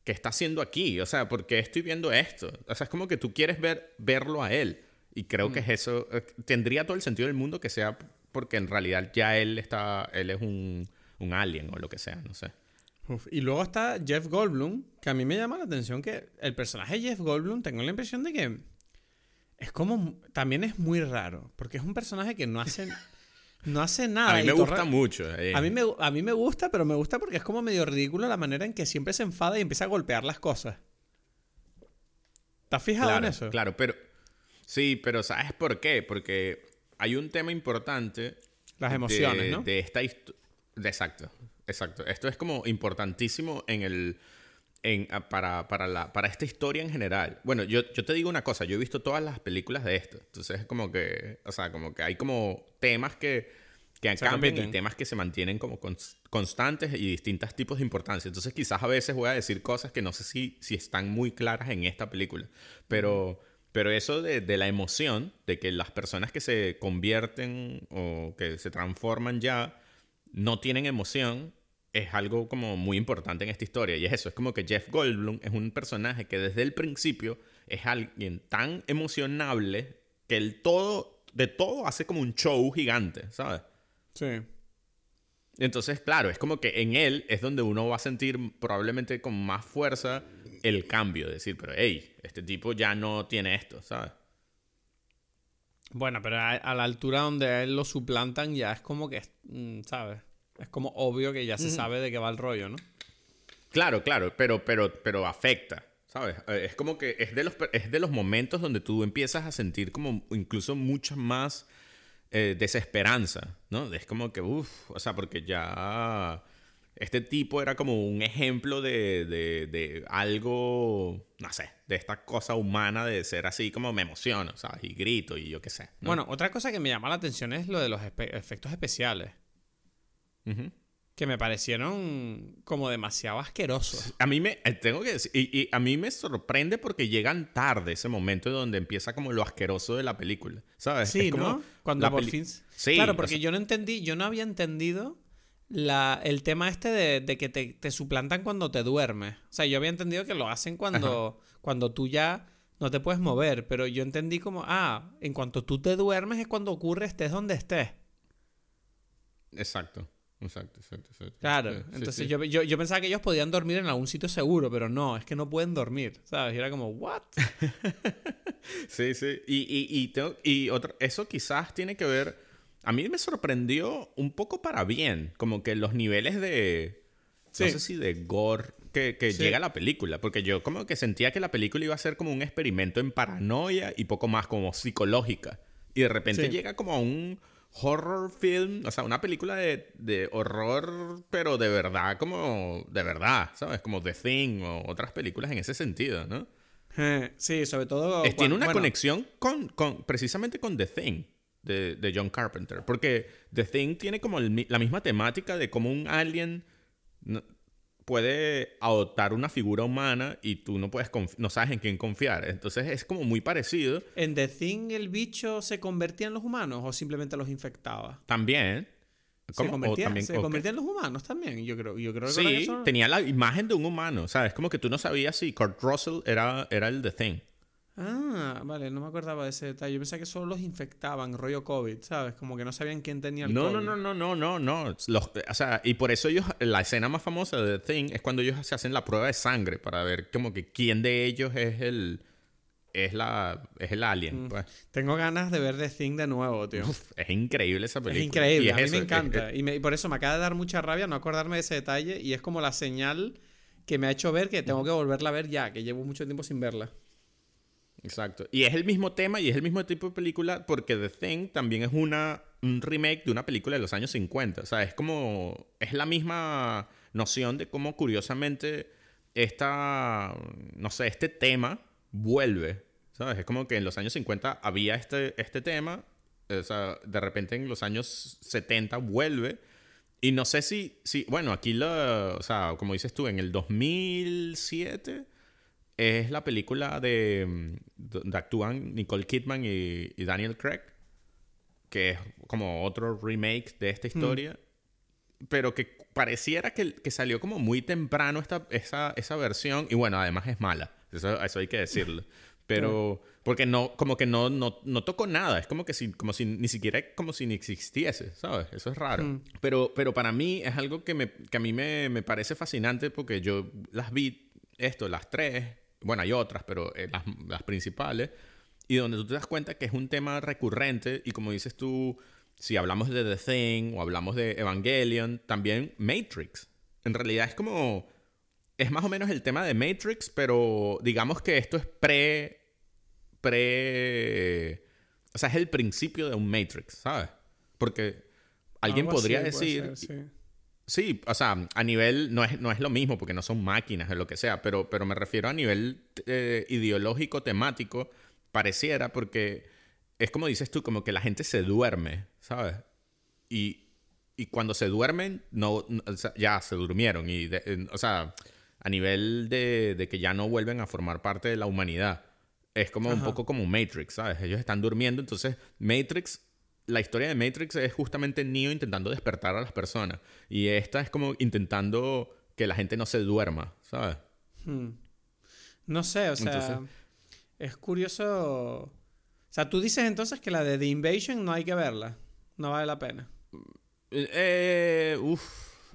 que está haciendo aquí? O sea, ¿por qué estoy viendo esto? O sea, es como que tú quieres ver, verlo a él. Y creo que es mm. eso. Eh, tendría todo el sentido del mundo que sea porque en realidad ya él está, él es un, un alien o lo que sea, no sé. y luego está Jeff Goldblum, que a mí me llama la atención que el personaje Jeff Goldblum, tengo la impresión de que es como, también es muy raro, porque es un personaje que no hace, no hace nada. A mí me gusta mucho. Eh. A, mí me, a mí me gusta, pero me gusta porque es como medio ridículo la manera en que siempre se enfada y empieza a golpear las cosas. ¿Estás fijado en eso? Claro, pero Sí, pero ¿sabes por qué? Porque hay un tema importante. Las emociones, de, ¿no? De esta historia. Exacto, exacto. Esto es como importantísimo en el. En, ah, para, para, la, para esta historia en general. Bueno, yo, yo te digo una cosa, yo he visto todas las películas de esto. Entonces es como que, o sea, como que hay como temas que, que cambian y temas que se mantienen como constantes y distintos tipos de importancia. Entonces quizás a veces voy a decir cosas que no sé si, si están muy claras en esta película. Pero... Pero eso de, la emoción, de que las personas que se convierten o que se transforman ya no tienen emoción, es algo como muy importante en esta historia. Y es eso, es como que Jeff Goldblum es un personaje que desde el principio es alguien tan emocionable que el todo, de todo hace como un show gigante, ¿sabes? Sí. Entonces, claro, es como que en él es donde uno va a sentir probablemente con más fuerza el cambio. Decir, pero hey, este tipo ya no tiene esto, ¿sabes? Bueno, pero a, la altura donde a él lo suplantan ya es como que, mm, ¿sabes? Es como obvio que ya se sabe de qué va el rollo, ¿no? Claro, claro, pero, pero, pero afecta, ¿sabes? Eh, es como que es de, los, es de los momentos donde tú empiezas a sentir como incluso mucha más eh, desesperanza, ¿no? Es como que, uff, o sea, porque ya este tipo era como un ejemplo de, de, algo, no sé, de esta cosa humana de ser así como me emociono, ¿sabes? Y grito y yo qué sé. Bueno, otra cosa que me llama la atención es lo de los efectos especiales. Que me parecieron como demasiado asquerosos. A mí me, eh, tengo que decir, y, a mí me sorprende porque llegan tarde ese momento donde empieza como lo asqueroso de la película, ¿sabes? Sí, ¿no? Cuando por fin... Sí. Claro, porque yo no entendí, yo no había entendido la, el tema este de, que te, suplantan cuando te duermes. O sea, yo había entendido que lo hacen cuando, cuando tú ya no te puedes mover, pero yo entendí como, ah, en cuanto tú te duermes es cuando ocurre estés donde estés. Exacto. Exacto, exacto, exacto. Claro, entonces Yo, yo, pensaba que ellos podían dormir en algún sitio seguro, pero no, es que no pueden dormir, ¿sabes? Y era como, ¿what? [laughs] sí, sí. Y, y, y, tengo, y otro, eso quizás tiene que ver a mí me sorprendió un poco para bien, como que los niveles de, no sé si de gore que, que llega a la película, porque yo como que sentía que la película iba a ser como un experimento en paranoia y poco más como psicológica. Y de repente llega como a un horror film, o sea, una película de, de, horror, pero de verdad, como de verdad, ¿sabes? Como The Thing o otras películas en ese sentido, ¿no? Sí, sobre todo... tiene una conexión con, con, precisamente con The Thing de, John Carpenter. Porque The Thing tiene como la misma temática de cómo un alien puede adoptar una figura humana y tú no puedes no sabes en quién confiar. Entonces es como muy parecido. ¿En The Thing el bicho se convertía en los humanos o simplemente los infectaba? También. ¿Se, convertía, en los humanos también, yo creo. Yo creo que sí, tenía la imagen de un humano. O sea, es como que tú no sabías si Kurt Russell era, era el The Thing. Ah, vale, no me acordaba de ese detalle. Yo pensaba que solo los infectaban, rollo COVID, ¿sabes? Como que no sabían quién tenía el no, COVID. No, no, no, no, no, no. Los, o sea, y por eso ellos, la escena más famosa de The Thing es cuando ellos se hacen la prueba de sangre para ver como que quién de ellos es el es la es el alien. Mm. Pues. Tengo ganas de ver The Thing de nuevo, tío. es increíble esa película. Es increíble, a mí me encanta. y, por eso me acaba de dar mucha rabia no acordarme de ese detalle y es como la señal que me ha hecho ver que tengo que volverla a ver ya, que llevo mucho tiempo sin verla. Exacto. Y es el mismo tema y es el mismo tipo de película porque The Thing también es una, un remake de una película de los años 50. O sea, es como. Es la misma noción de cómo curiosamente esta. No sé, este tema vuelve. ¿Sabes? Es como que en los años 50 había este, este tema. O sea, de repente en los años 70 vuelve. Y no sé si. si bueno, aquí lo. O sea, como dices tú, en el 2007 es la película de mm, donde actúan Nicole Kidman y, y Daniel Craig, que es como otro remake de esta historia, pero que pareciera que, que salió como muy temprano esta, esa, esa versión, y bueno, además es mala, eso, eso hay que decirlo. [laughs] Pero, porque no, como que no, no, no tocó nada. Es como que si, como si ni siquiera como si ni existiese, ¿sabes? Eso es raro. Mm. Pero, pero para mí es algo que, me, que a mí me, me parece fascinante porque yo las vi, esto, las tres, bueno, hay otras, pero eh, las, las principales, y donde tú te das cuenta que es un tema recurrente y como dices tú, si hablamos de The Thing o hablamos de Evangelion, también Matrix. En realidad es como es más o menos el tema de Matrix, pero digamos que esto es pre. pre. O sea, es el principio de un Matrix, ¿sabes? Porque alguien podría así decir. ser, sí. Sí, o sea, a nivel. No es, no es lo mismo porque no son máquinas o lo que sea, pero, pero me refiero a nivel eh, ideológico, temático, pareciera, porque es como dices tú, como que la gente se duerme, ¿sabes? Y, y cuando se duermen, no, no- o sea, ya se durmieron. Y de- en- o sea, a nivel de, de que ya no vuelven a formar parte de la humanidad. Es como un poco como Matrix, ¿sabes? Ellos están durmiendo, entonces Matrix, la historia de Matrix es justamente Neo intentando despertar a las personas. Y esta es como intentando que la gente no se duerma, ¿sabes? Hmm. No sé, o sea, Entonces- es curioso. O sea, tú dices entonces que la de The Invasion no hay que verla. No vale la pena. Eh, uf,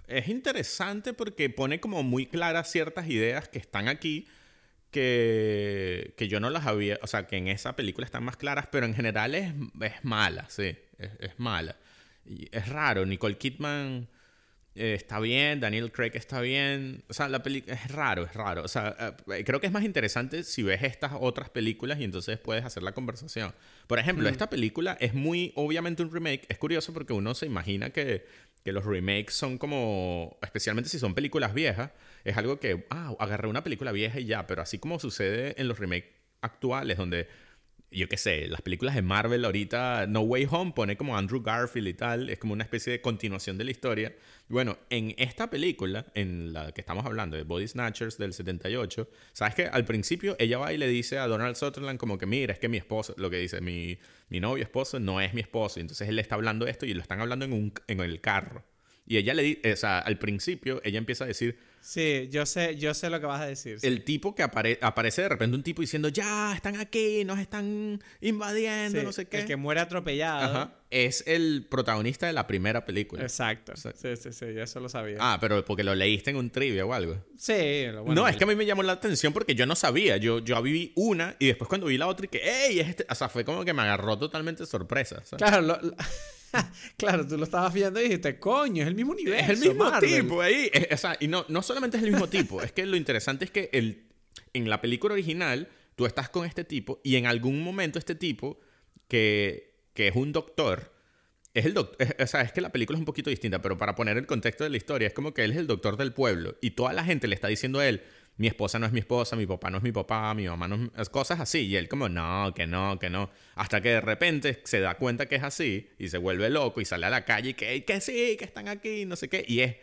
es interesante porque pone como muy claras ciertas ideas que están aquí que, que yo no las había, o sea, que en esa película están más claras, pero en general es, es mala, sí, es, es mala. Y es raro, Nicole Kidman eh, está bien, Daniel Craig está bien, o sea, la película es raro, es raro, o sea, eh, creo que es más interesante si ves estas otras películas y entonces puedes hacer la conversación. Por ejemplo, esta película es muy obviamente un remake, es curioso porque uno se imagina que, que los remakes son como, especialmente si son películas viejas, es algo que, ah, agarré una película vieja y ya, pero así como sucede en los remakes actuales, donde yo qué sé, las películas de Marvel ahorita, No Way Home pone como Andrew Garfield y tal, es como una especie de continuación de la historia. Bueno, en esta película, en la que estamos hablando, de Body Snatchers del 78, ¿sabes que Al principio ella va y le dice a Donald Sutherland como que, mira, es que mi esposo, lo que dice, mi, mi novio esposo no es mi esposo. Entonces él le está hablando esto y lo están hablando en, un, en el carro. Y ella le dice, o sea, al principio ella empieza a decir, Sí, yo sé, yo sé lo que vas a decir. sí. el tipo que apare- aparece de repente un tipo diciendo, ya, están aquí, nos están invadiendo, Sí, no sé qué. El que muere atropellado. Ajá. Es el protagonista de la primera película. Exacto. Sí. Sí, sí, sí, yo eso lo sabía. Ah, pero porque lo leíste en un trivia o algo. Sí, lo bueno, no, es que a mí me llamó la atención porque yo no sabía. Yo, yo viví una y después cuando vi la otra y que, ¡ey! Es este... O sea, fue como que me agarró totalmente sorpresa. ¿sabes? Claro, lo- lo- [laughs] claro, tú lo estabas viendo y dijiste, coño, es el mismo universo. Es el mismo Marvel". tipo ahí. Es- o sea, y no, no solamente es el mismo tipo, es que lo interesante es que el, en la película original tú estás con este tipo y en algún momento este tipo, que, que es un doctor, es el doctor, o sea, es que la película es un poquito distinta, pero para poner el contexto de la historia, es como que él es el doctor del pueblo y toda la gente le está diciendo a él, mi esposa no es mi esposa, mi papá no es mi papá, mi mamá no es... Cosas así. Y él como, no, que no, que no. Hasta que de repente se da cuenta que es así y se vuelve loco y sale a la calle y que, que sí, que están aquí, no sé qué. Y es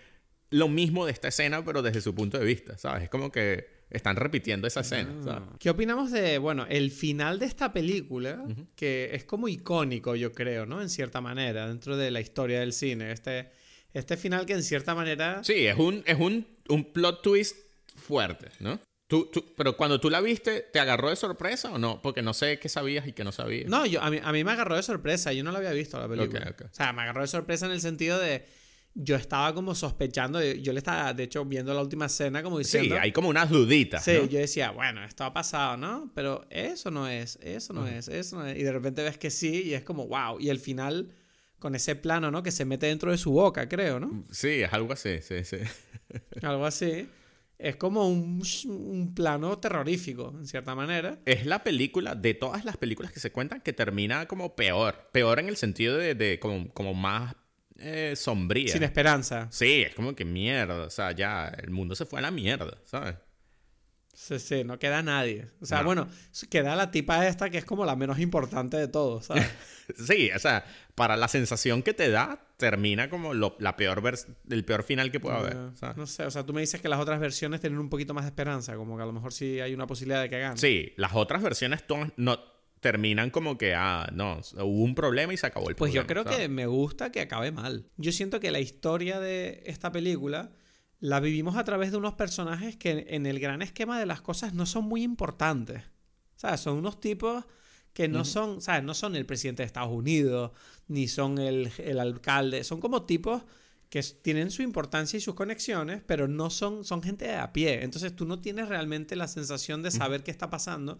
lo mismo de esta escena, pero desde su punto de vista, ¿sabes? Es como que están repitiendo esa escena, ¿sabes? ¿Qué opinamos de, bueno, el final de esta película? Que es como icónico, yo creo, ¿no? En cierta manera, dentro de la historia del cine. Este, este final que en cierta manera... Sí, es un, es un, un plot twist fuerte, ¿no? Tú, tú- pero cuando tú la viste, ¿te agarró de sorpresa o no? Porque no sé qué sabías y qué no sabías. No, yo, a, mí, a mí me agarró de sorpresa. Yo no la había visto la película. Ok, ok. O sea, me agarró de sorpresa en el sentido de... Yo estaba como sospechando, yo le estaba, de hecho, viendo la última escena como sí, diciendo... hay como unas duditas, Sí, ¿no? yo decía, bueno, esto ha pasado, ¿no? Pero eso no es, eso no es, eso no es. Y de repente ves que sí y es como, wow. Y el final, con ese plano, ¿no? Que se mete dentro de su boca, creo, ¿no? Sí, es algo así, sí, sí. Algo así. Es como un, un plano terrorífico, en cierta manera. Es la película, de todas las películas que se cuentan, que termina como peor. Peor en el sentido de, de como, como más eh, sombría. Sin esperanza. Sí, es como que mierda. O sea, ya el mundo se fue a la mierda, ¿sabes? Sí, sí, no queda nadie. O sea, No. bueno, queda la tipa esta que es como la menos importante de todos, ¿sabes? [laughs] Sí, o sea, para la sensación que te da, termina como lo- la peor vers- el peor final que puede haber. ¿sabes? no sé, o sea, tú me dices que las otras versiones tienen un poquito más de esperanza, como que a lo mejor sí hay una posibilidad de que gane. Sí, las otras versiones no terminan como que, ah, no, hubo un problema y se acabó el Pues yo problema. creo ¿sabes? que me gusta que acabe mal. Yo siento que la historia de esta película la vivimos a través de unos personajes que en el gran esquema de las cosas no son muy importantes. ¿Sabes? Son unos tipos que no son, ¿sabes? No son el presidente de Estados Unidos, ni son el, el alcalde. Son como tipos que tienen su importancia y sus conexiones, pero no son, son gente de a pie. Entonces tú no tienes realmente la sensación de saber qué está pasando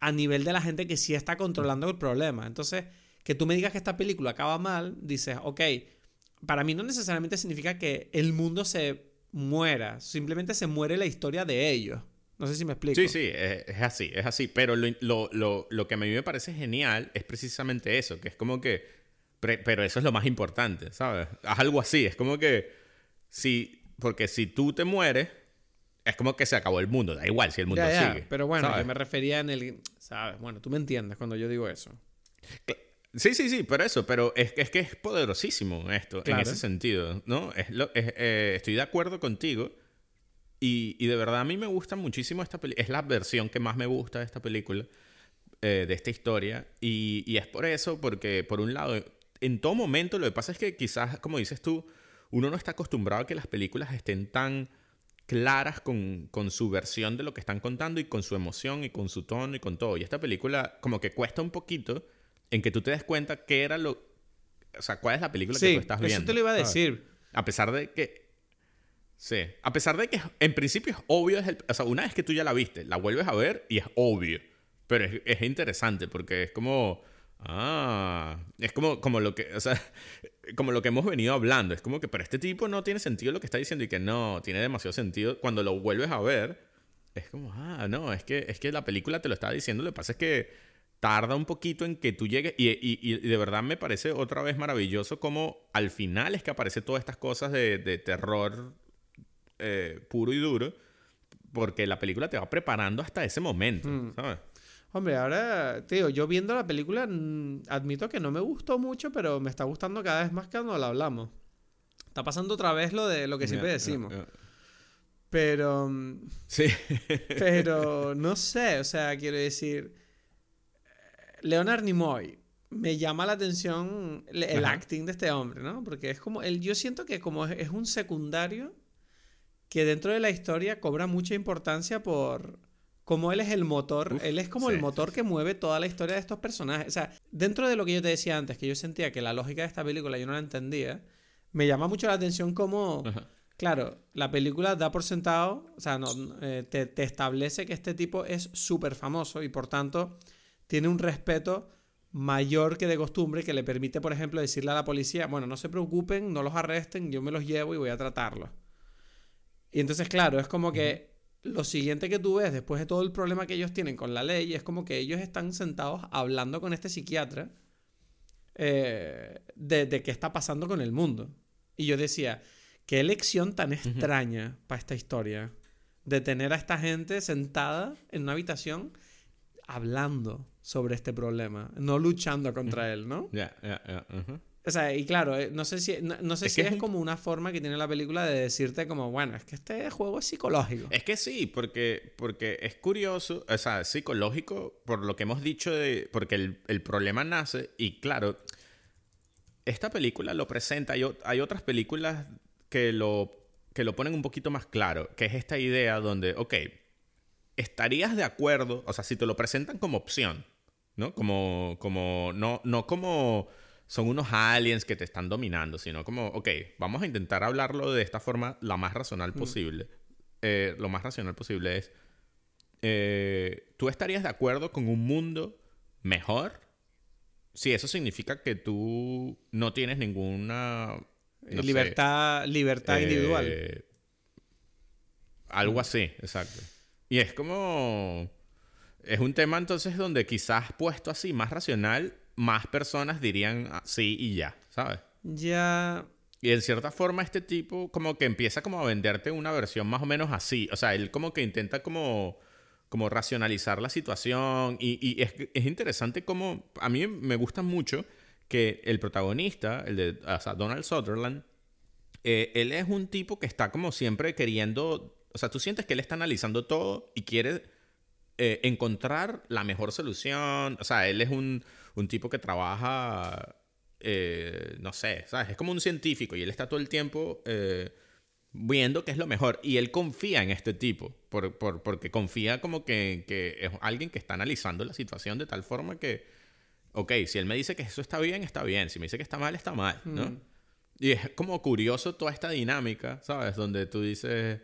a nivel de la gente que sí está controlando el problema. Entonces, que tú me digas que esta película acaba mal, dices, ok, para mí no necesariamente significa que el mundo se muera, simplemente se muere la historia de ellos. No sé si me explico. Sí, sí, es, es así, es así. Pero lo, lo, lo, lo que a mí me parece genial es precisamente eso, que es como que... Pero eso es lo más importante, ¿sabes? Haz algo así, es como que... Si, porque si tú te mueres, es como que se acabó el mundo, da igual si el mundo Ya, ya, sigue. Pero bueno, ¿sabes? yo me refería en el... ¿Sabes? Bueno, tú me entiendes cuando yo digo eso. Sí, sí, sí, pero eso, pero es, es que es poderosísimo esto, Claro. en ese sentido, ¿no? Es lo, es, eh, estoy de acuerdo contigo y, y de verdad a mí me gusta muchísimo esta película, es la versión que más me gusta de esta película, eh, de esta historia, y, y es por eso, porque por un lado, en todo momento lo que pasa es que quizás, como dices tú, uno no está acostumbrado a que las películas estén tan claras con, con su versión de lo que están contando y con su emoción y con su tono y con todo. Y esta película como que cuesta un poquito en que tú te des cuenta qué era lo... O sea, cuál es la película que tú estás viendo. eso te lo iba a decir. A pesar de que... Sí. A pesar de que en principio es obvio, desde el- o sea, una vez que tú ya la viste, la vuelves a ver y es obvio. Pero es, es interesante porque es como... Ah, es como, como lo que, o sea, [laughs] como lo que hemos venido hablando. Es como que, pero este tipo no tiene sentido lo que está diciendo y que no, tiene demasiado sentido. Cuando lo vuelves a ver, es como, ah, no, es que, es que la película te lo está diciendo. Lo que pasa es que tarda un poquito en que tú llegues. Y, y- y de verdad me parece otra vez maravilloso como al final es que aparece todas estas cosas de, de terror eh, puro y duro. Porque la película te va preparando hasta ese momento, Mm. ¿sabes? Hombre, ahora, digo, yo viendo la película, mm, admito que no me gustó mucho, pero me está gustando cada vez más cuando la hablamos. Está pasando otra vez lo de lo que siempre decimos. ya. Pero, mm, Sí. pero [laughs] no sé, o sea, quiero decir, Leonard Nimoy me llama la atención el, el acting de este hombre, ¿no? Porque es como, él, yo siento que como es, es un secundario que dentro de la historia cobra mucha importancia por como él es el motor, Uf, él es como sí, el motor sí, que mueve toda la historia de estos personajes. O sea, dentro de lo que yo te decía antes, que yo sentía que la lógica de esta película yo no la entendía, me llama mucho la atención como... Ajá. Claro, la película da por sentado, o sea, no, eh, te, te establece que este tipo es súper famoso y por tanto tiene un respeto mayor que de costumbre que le permite, por ejemplo, decirle a la policía, bueno, no se preocupen, no los arresten, yo me los llevo y voy a tratarlos. Y entonces, claro, es como que lo siguiente que tú ves después de todo el problema que ellos tienen con la ley es como que ellos están sentados hablando con este psiquiatra eh, de, de qué está pasando con el mundo. Y yo decía, qué elección tan extraña para esta historia de tener a esta gente sentada en una habitación hablando sobre este problema, no luchando contra él, ¿no? Ya, ya, ya. O sea, y claro, eh, no sé si, no, no sé Es si que es, como una forma que tiene la película de decirte como, bueno, es que este juego es psicológico. Es que sí, porque, porque es curioso, o sea, es psicológico por lo que hemos dicho de. Porque el, el problema nace, y claro, esta película lo presenta. Hay otras películas que lo, que lo ponen un poquito más claro, que es esta idea donde, ok, estarías de acuerdo, o sea, si te lo presentan como opción, ¿no? Como, como, no, no como son unos aliens que te están dominando, sino como, ok, vamos a intentar hablarlo de esta forma la más racional posible. Eh, lo más racional posible es, eh, ¿tú estarías de acuerdo con un mundo mejor? Si eso significa que tú no tienes ninguna... no sé, libertad libertad individual. eh, algo así, exacto. Y es como... Es un tema entonces donde quizás puesto así, más racional, más personas dirían ah, sí y ya, ¿sabes? Ya. y en cierta forma este tipo como que empieza como a venderte una versión más o menos así. O sea, él como que intenta como, como racionalizar la situación. Y, y es, es, interesante como... A mí me gusta mucho que el protagonista, el de o sea, Donald Sutherland, eh, él es un tipo que está como siempre queriendo... O sea, tú sientes que él está analizando todo y quiere eh, encontrar la mejor solución. O sea, él es un, un tipo que trabaja eh, no sé, ¿sabes? Es como un científico y él está todo el tiempo eh, viendo qué es lo mejor. Y él confía en este tipo, por, porque confía como que, es alguien que está analizando la situación de tal forma que, ok, si él me dice que eso está bien, está bien. Si me dice que está mal, está mal, ¿no? Mm. Y es como curioso toda esta dinámica, ¿sabes? Donde tú dices,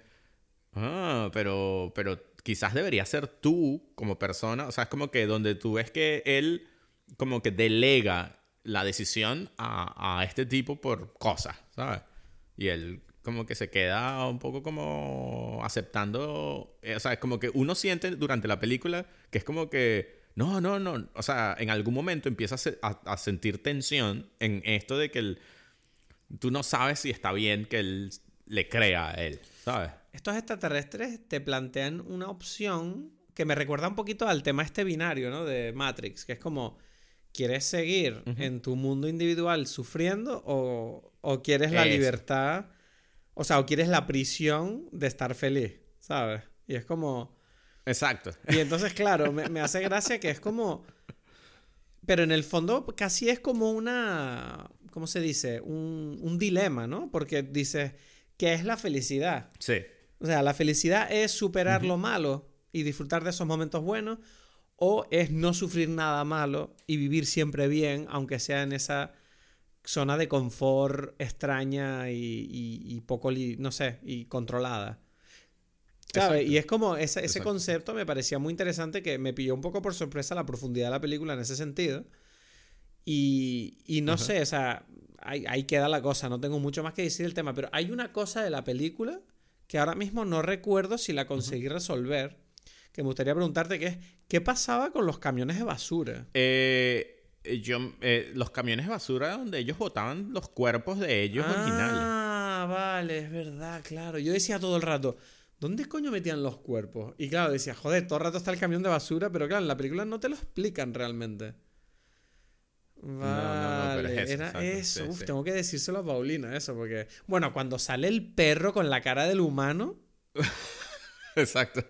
ah, pero, pero quizás debería ser tú como persona, o sea, es como que donde tú ves que él como que delega la decisión a, este tipo por cosas, ¿sabes? Y él como que se queda un poco como aceptando, eh, o sea, es como que uno siente durante la película que es como que, no, no, no, o sea, en algún momento empieza a, sentir tensión en esto de que él, tú no sabes si está bien que él le crea a él, ¿sabes? Estos extraterrestres te plantean una opción que me recuerda un poquito al tema este binario, ¿no? De Matrix, que es como ¿Quieres seguir en tu mundo individual sufriendo o, o quieres la libertad? O sea, o quieres la prisión de estar feliz, ¿sabes? Y es como... Exacto. Y entonces, claro, me, me hace gracia que es como... Pero en el fondo casi es como una... ¿Cómo se dice? Un, un dilema, ¿no? Porque dices, ¿qué es la felicidad? Sí. O sea, la felicidad es superar lo malo y disfrutar de esos momentos buenos o es no sufrir nada malo y vivir siempre bien, aunque sea en esa zona de confort extraña y, poco, no sé, y controlada. ¿Sabes? Y es como ese, ese concepto me parecía muy interesante que me pilló un poco por sorpresa la profundidad de la película en ese sentido. Y, y no sé, o sea, ahí, ahí, queda la cosa, no tengo mucho más que decir del tema, pero hay una cosa de la película que ahora mismo no recuerdo si la conseguí resolver que me gustaría preguntarte, que es, ¿qué pasaba con los camiones de basura? Eh, yo, eh, los camiones de basura donde ellos botaban los cuerpos de ellos ah, originales. Ah, vale, es verdad, claro. Yo decía todo el rato, ¿dónde coño metían los cuerpos? Y claro, decía, joder, todo el rato está el camión de basura, pero claro, en la película no te lo explican realmente. Vale, no, no, eso, era eso. Uf, tengo que decírselo a Paulina, eso, porque. Bueno, cuando sale el perro con la cara del humano. [laughs] Exacto.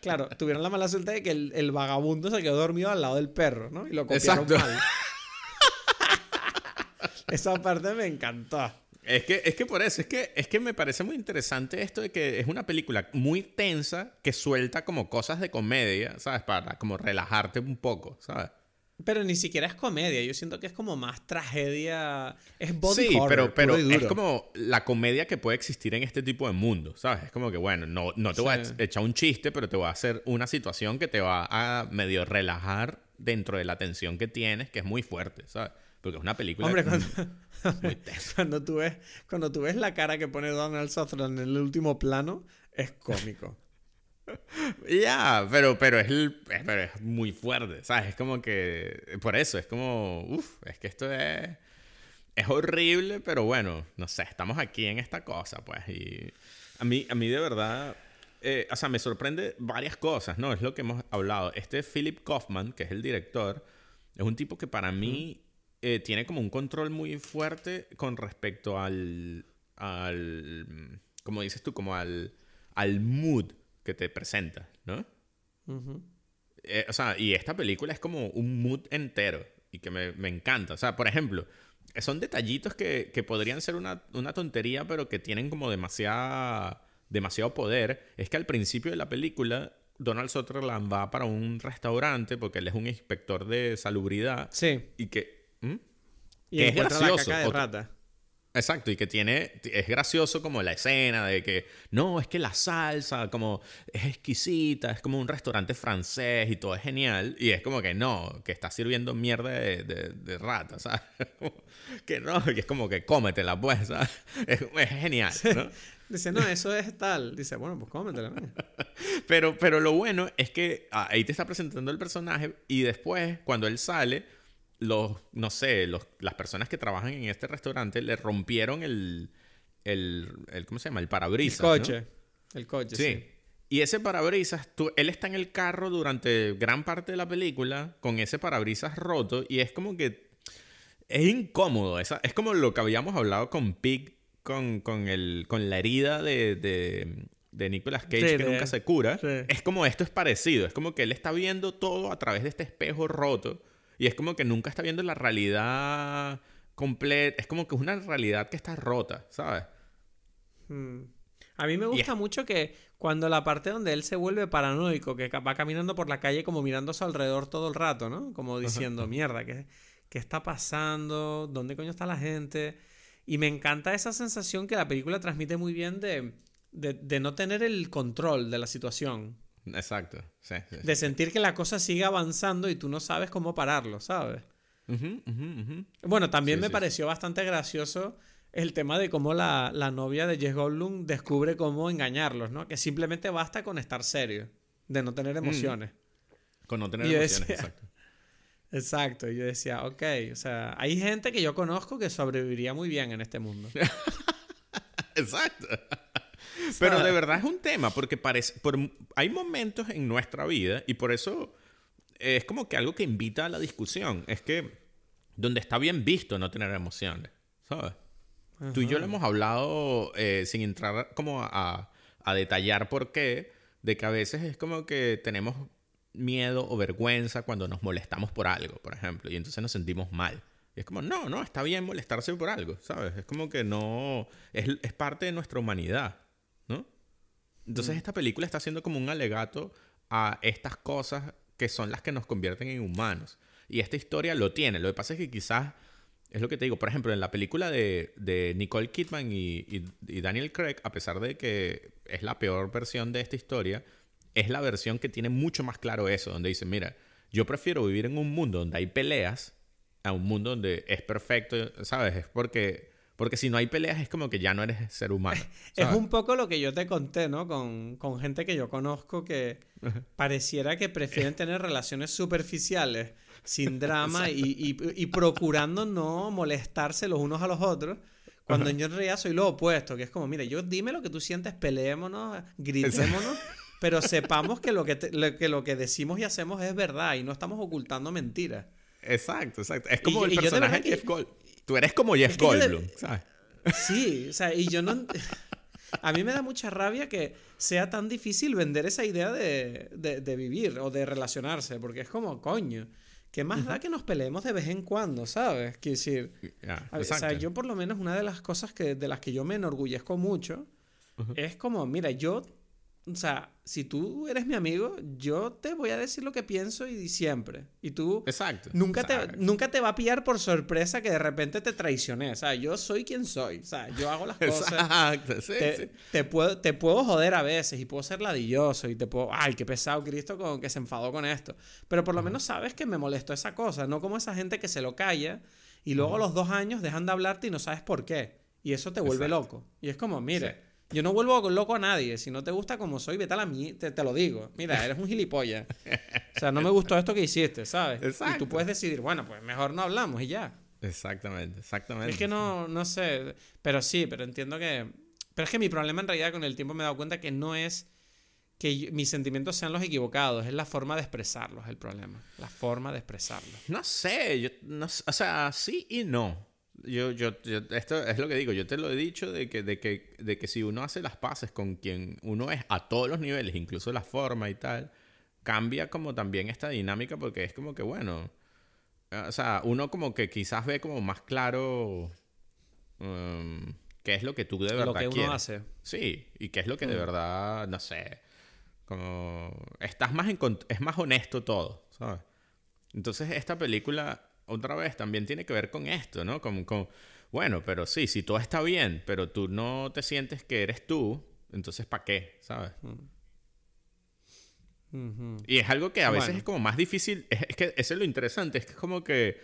Claro, tuvieron la mala suerte de que el, vagabundo se quedó dormido al lado del perro, ¿no? Y lo copiaron mal. [laughs] Esa parte me encantó. Es que, es que por eso, es que, es que me parece muy interesante esto de que es una película muy tensa que suelta como cosas de comedia, ¿sabes? Para como relajarte un poco, ¿sabes? Pero ni siquiera es comedia, yo siento que es como más tragedia, es body sí, pero, pero es como la comedia que puede existir en este tipo de mundo, ¿sabes? Es como que, bueno, no, no te voy a echar un chiste, pero te voy a hacer una situación que te va a medio relajar dentro de la tensión que tienes, que es muy fuerte, ¿sabes? Porque es una película Hombre, cuando, muy [laughs] cuando, tú ves, cuando tú ves la cara que pone Donald Sutherland en el último plano, es cómico. [laughs] Ya, pero, pero, es pero es muy fuerte, ¿sabes? Es como que, por eso, es como, uff, es que esto es, es horrible, pero bueno, no sé, estamos aquí en esta cosa, pues, y a mí, a mí de verdad, eh, o sea, me sorprende varias cosas, ¿no? Es lo que hemos hablado. Este Philip Kaufman, que es el director, es un tipo que para mí eh, tiene como un control muy fuerte con respecto al, al, como dices tú, como al, al mood que te presenta, ¿no? Eh, o sea, y esta película es como un mood entero y que me, me encanta. O sea, por ejemplo, son detallitos que, que podrían ser una, una, tontería, pero que tienen como demasiada, demasiado poder. Es que al principio de la película, Donald Sutherland va para un restaurante porque él es un inspector de salubridad. Sí. Y que... Y es gracioso. La caca de rata. Exacto, y que tiene, es gracioso como la escena de que, no, es que la salsa como es exquisita, es como un restaurante francés y todo es genial, y es como que no, que está sirviendo mierda de, de, rata, [laughs] ¿sabes? que no, y es como que cómetela pues, ¿sabes? [laughs] Es, genial, ¿no? Dice, no, eso es tal. Dice, bueno, pues cómetela. [laughs] pero, pero lo bueno es que ah, ahí te está presentando el personaje y después, cuando él sale los, no sé, los, las personas que trabajan en este restaurante le rompieron el, el, el ¿cómo se llama? El parabrisas. El coche. El coche, sí. sí. Y ese parabrisas, tú, él está en el carro durante gran parte de la película con ese parabrisas roto y es como que es incómodo. es como lo que habíamos hablado con Pig, con, con, el, con la herida de, de, de Nicolas Cage que nunca se cura. Es como esto es parecido. Es como que él está viendo todo a través de este espejo roto y es como que nunca está viendo la realidad completa. Es como que es una realidad que está rota, ¿sabes? Hmm. A mí me gusta mucho que cuando la parte donde él se vuelve paranoico, que va caminando por la calle como mirando a su alrededor todo el rato, ¿no? Como diciendo, mierda, ¿qué, ¿qué está pasando? ¿Dónde coño está la gente? Y me encanta esa sensación que la película transmite muy bien de, de, no tener el control de la situación. Exacto, sí, De sentir que la cosa sigue avanzando y tú no sabes cómo pararlo, ¿sabes? Bueno, también me pareció bastante gracioso el tema de cómo la, novia de Jess Goldblum descubre cómo engañarlos, ¿no? Que simplemente basta con estar serio, de no tener mm. emociones. Con no tener emociones, exacto. [laughs] Exacto, y yo decía, ok, o sea, hay gente que yo conozco que sobreviviría muy bien en este mundo. [laughs] exacto. Pero de verdad es un tema, porque parece, por, hay momentos en nuestra vida, y por eso es como que algo que invita a la discusión, es que donde está bien visto no tener emociones, ¿sabes? Tú y yo lo hemos hablado eh, sin entrar como a, a, detallar por qué, de que a veces es como que tenemos miedo o vergüenza cuando nos molestamos por algo, por ejemplo, y entonces nos sentimos mal. Y es como, no, no, está bien molestarse por algo, ¿sabes? Es como que no, es, es parte de nuestra humanidad, ¿no? Entonces mm. esta película está haciendo como un alegato a estas cosas que son las que nos convierten en humanos. Y esta historia lo tiene. Lo que pasa es que quizás es lo que te digo, por ejemplo, en la película de, Nicole Kidman y, Daniel Craig, a pesar de que es la peor versión de esta historia, es la versión que tiene mucho más claro eso, donde dice, mira, yo prefiero vivir en un mundo donde hay peleas a un mundo donde es perfecto, ¿sabes? Es porque, porque si no hay peleas es como que ya no eres ser humano. [laughs] Es un poco lo que yo te conté, ¿no? Con, con gente que yo conozco que [laughs] pareciera que prefieren tener relaciones superficiales sin [laughs] drama y, y, procurando no molestarse los unos a los otros. Cuando yo en realidad soy lo opuesto, que es como, mira, yo dime lo que tú sientes, peleémonos, gritémonos, pero sepamos que lo que, que lo que decimos y hacemos es verdad y no estamos ocultando mentiras. Exacto, exacto. Es como el personaje de Jeff Goldblum. Tú eres como Jeff Goldblum, ¿sabes? Sí, o sea, y yo no... [laughs] A mí me da mucha rabia que sea tan difícil vender esa idea de, de, de vivir o de relacionarse, porque es como, coño, ¿Qué más da que nos peleemos de vez en cuando, sabes? Quiero decir, o sea, yo por lo menos una de las cosas que, de las que yo me enorgullezco mucho es como, mira, yo o sea, si tú eres mi amigo, yo te voy a decir lo que pienso y siempre. Y tú exacto, nunca, Te, nunca te va a pillar por sorpresa que de repente te traicioné. O sea, yo soy quien soy. O sea, yo hago las [laughs] cosas. Exacto, sí, te, Te, puedo, te puedo joder a veces y puedo ser ladilloso y te puedo... Ay, qué pesado Cristo con que se enfadó con esto. Pero por lo menos sabes que me molestó esa cosa. No como esa gente que se lo calla y luego a los dos años dejan de hablarte y no sabes por qué. Y eso te vuelve loco. Y es como, mire... Yo no vuelvo loco a nadie. Si no te gusta como soy, vete a la mía. Te, te, lo digo. Mira, eres un gilipollas. O sea, no me gustó esto que hiciste, ¿sabes? Exacto. Y tú puedes decidir, bueno, pues mejor no hablamos y ya. Exactamente, exactamente. Es que no, no sé. Pero sí, pero entiendo que. Pero es que mi problema en realidad con el tiempo me he dado cuenta que no es que mis sentimientos sean los equivocados, es la forma de expresarlos el problema. La forma de expresarlos. No sé, yo no, o sea, sí y no. Yo, yo, esto es lo que digo, yo te lo he dicho de que, de, que, de que si uno hace las paces con quien uno es a todos los niveles, incluso la forma y tal, cambia como también esta dinámica porque es como que, bueno, o sea, uno como que quizás ve como más claro um, qué es lo que tú de verdad lo que uno hace. Sí, y qué es lo que de mm. verdad, no sé, como estás más en, es más honesto todo, ¿sabes? Entonces esta película otra vez también tiene que ver con esto, ¿no? Con, con, bueno, pero sí, si todo está bien, pero tú no te sientes que eres tú, entonces ¿para qué? ¿Sabes? Y es algo que a veces es como más difícil, es, que eso es lo interesante, es que es como que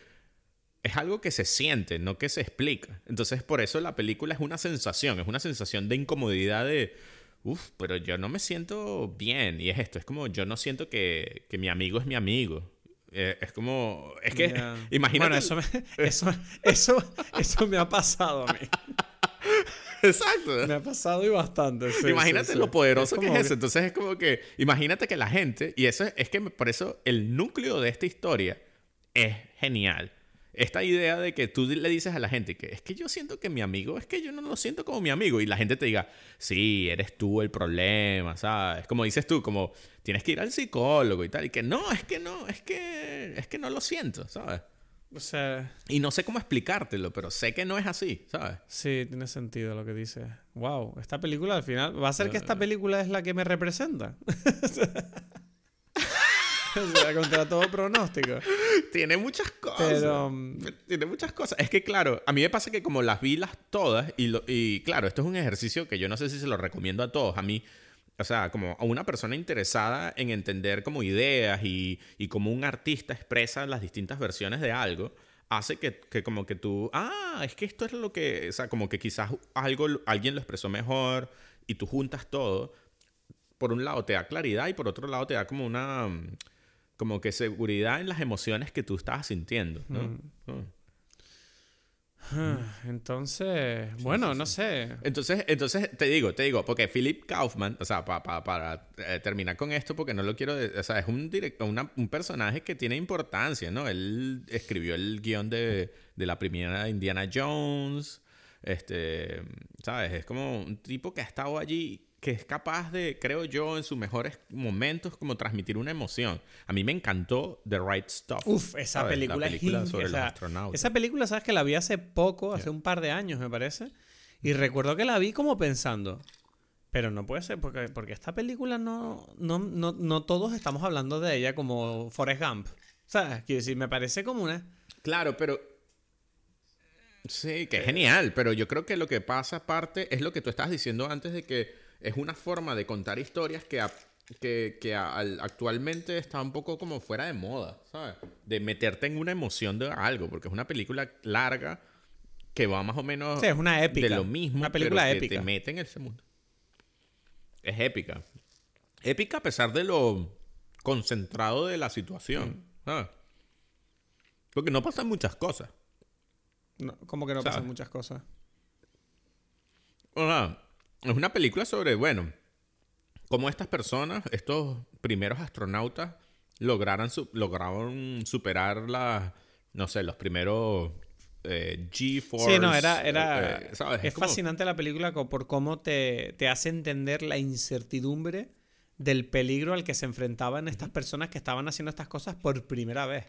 es algo que se siente, no que se explica. Entonces por eso la película es una sensación, es una sensación de incomodidad de, uff, pero yo no me siento bien. Y es esto, es como yo no siento que, que mi amigo es mi amigo Eh, es como. Es que. Ya. [laughs] Imagínate. Bueno, eso me, eso, eso, eso me ha pasado a mí. [laughs] Exacto. Me ha pasado y bastante. sí, imagínate sí, sí. lo poderoso que es eso. Entonces es como que. Imagínate que la gente. Y eso es, es que por eso el núcleo de esta historia es genial. Esta idea de que tú le dices a la gente que es que yo siento que mi amigo, es que yo no lo siento como mi amigo. Y la gente te diga, sí, eres tú el problema, ¿sabes? Como dices tú, como tienes que ir al psicólogo y tal. Y que no, es que no, es que, es que no lo siento, ¿sabes? O sea, Y no sé cómo explicártelo, pero sé que no es así, ¿sabes? sí, tiene sentido lo que dices. Wow, esta película al final. ¿Va a ser que esta película es la que me representa? [laughs] [laughs] o sea, contra todo pronóstico. Tiene muchas cosas. Pero. Tiene muchas cosas. Es que, claro, a mí me pasa que como las vi las todas, y, lo- y claro, esto es un ejercicio que yo no sé si se lo recomiendo a todos. A mí, o sea, como a una persona interesada en entender como ideas y, y cómo un artista expresa las distintas versiones de algo, hace que, que como que tú, ah, es que esto es lo que, o sea, como que quizás algo, alguien lo expresó mejor y tú juntas todo. Por un lado te da claridad y por otro lado te da como una... Como que seguridad en las emociones que tú estabas sintiendo, ¿no? Mm. Mm. ah, Entonces, bueno, no sé. Entonces, entonces te digo, te digo, porque Philip Kaufman, o sea, pa- pa- para eh, terminar con esto, porque no lo quiero, o sea, es un, direct- una- un personaje que tiene importancia, ¿no? Él escribió el guion de, de la primera Indiana Jones, este, ¿sabes? Es como un tipo que ha estado allí, que es capaz de, creo yo, en sus mejores momentos, como transmitir una emoción. A mí me encantó The Right Stuff. Uf, esa ¿sabes? película, la película es sobre los astronautas. Esa película, sabes que la vi hace poco, hace Yeah. un par de años, me parece. Y recuerdo que la vi como pensando. Pero no puede ser, porque, porque esta película no, no, no, no todos estamos hablando de ella como Forrest Gump. ¿Sabes? Quiero decir, me parece como una. Claro, pero. Sí, que es genial, pero yo creo que lo que pasa aparte es lo que tú estabas diciendo antes de que es una forma de contar historias que, a- que, que a- al- actualmente está un poco como fuera de moda, ¿sabes? De meterte en una emoción de algo, porque es una película larga que va más o menos Sí, es una épica. de lo mismo, Una película pero que épica. te mete en ese mundo. Es épica. Épica a pesar de lo concentrado de la situación, ¿sabes? Porque no pasan muchas cosas. No, como que no ¿Sabes? pasan muchas cosas. O sea, es una película sobre, bueno, cómo estas personas, estos primeros astronautas, lograran su- lograron superar las, no sé, los primeros eh, G-Force. Sí, no, era, era eh, ¿sabes? es como- fascinante la película por cómo te, te hace entender la incertidumbre del peligro al que se enfrentaban estas personas que estaban haciendo estas cosas por primera vez.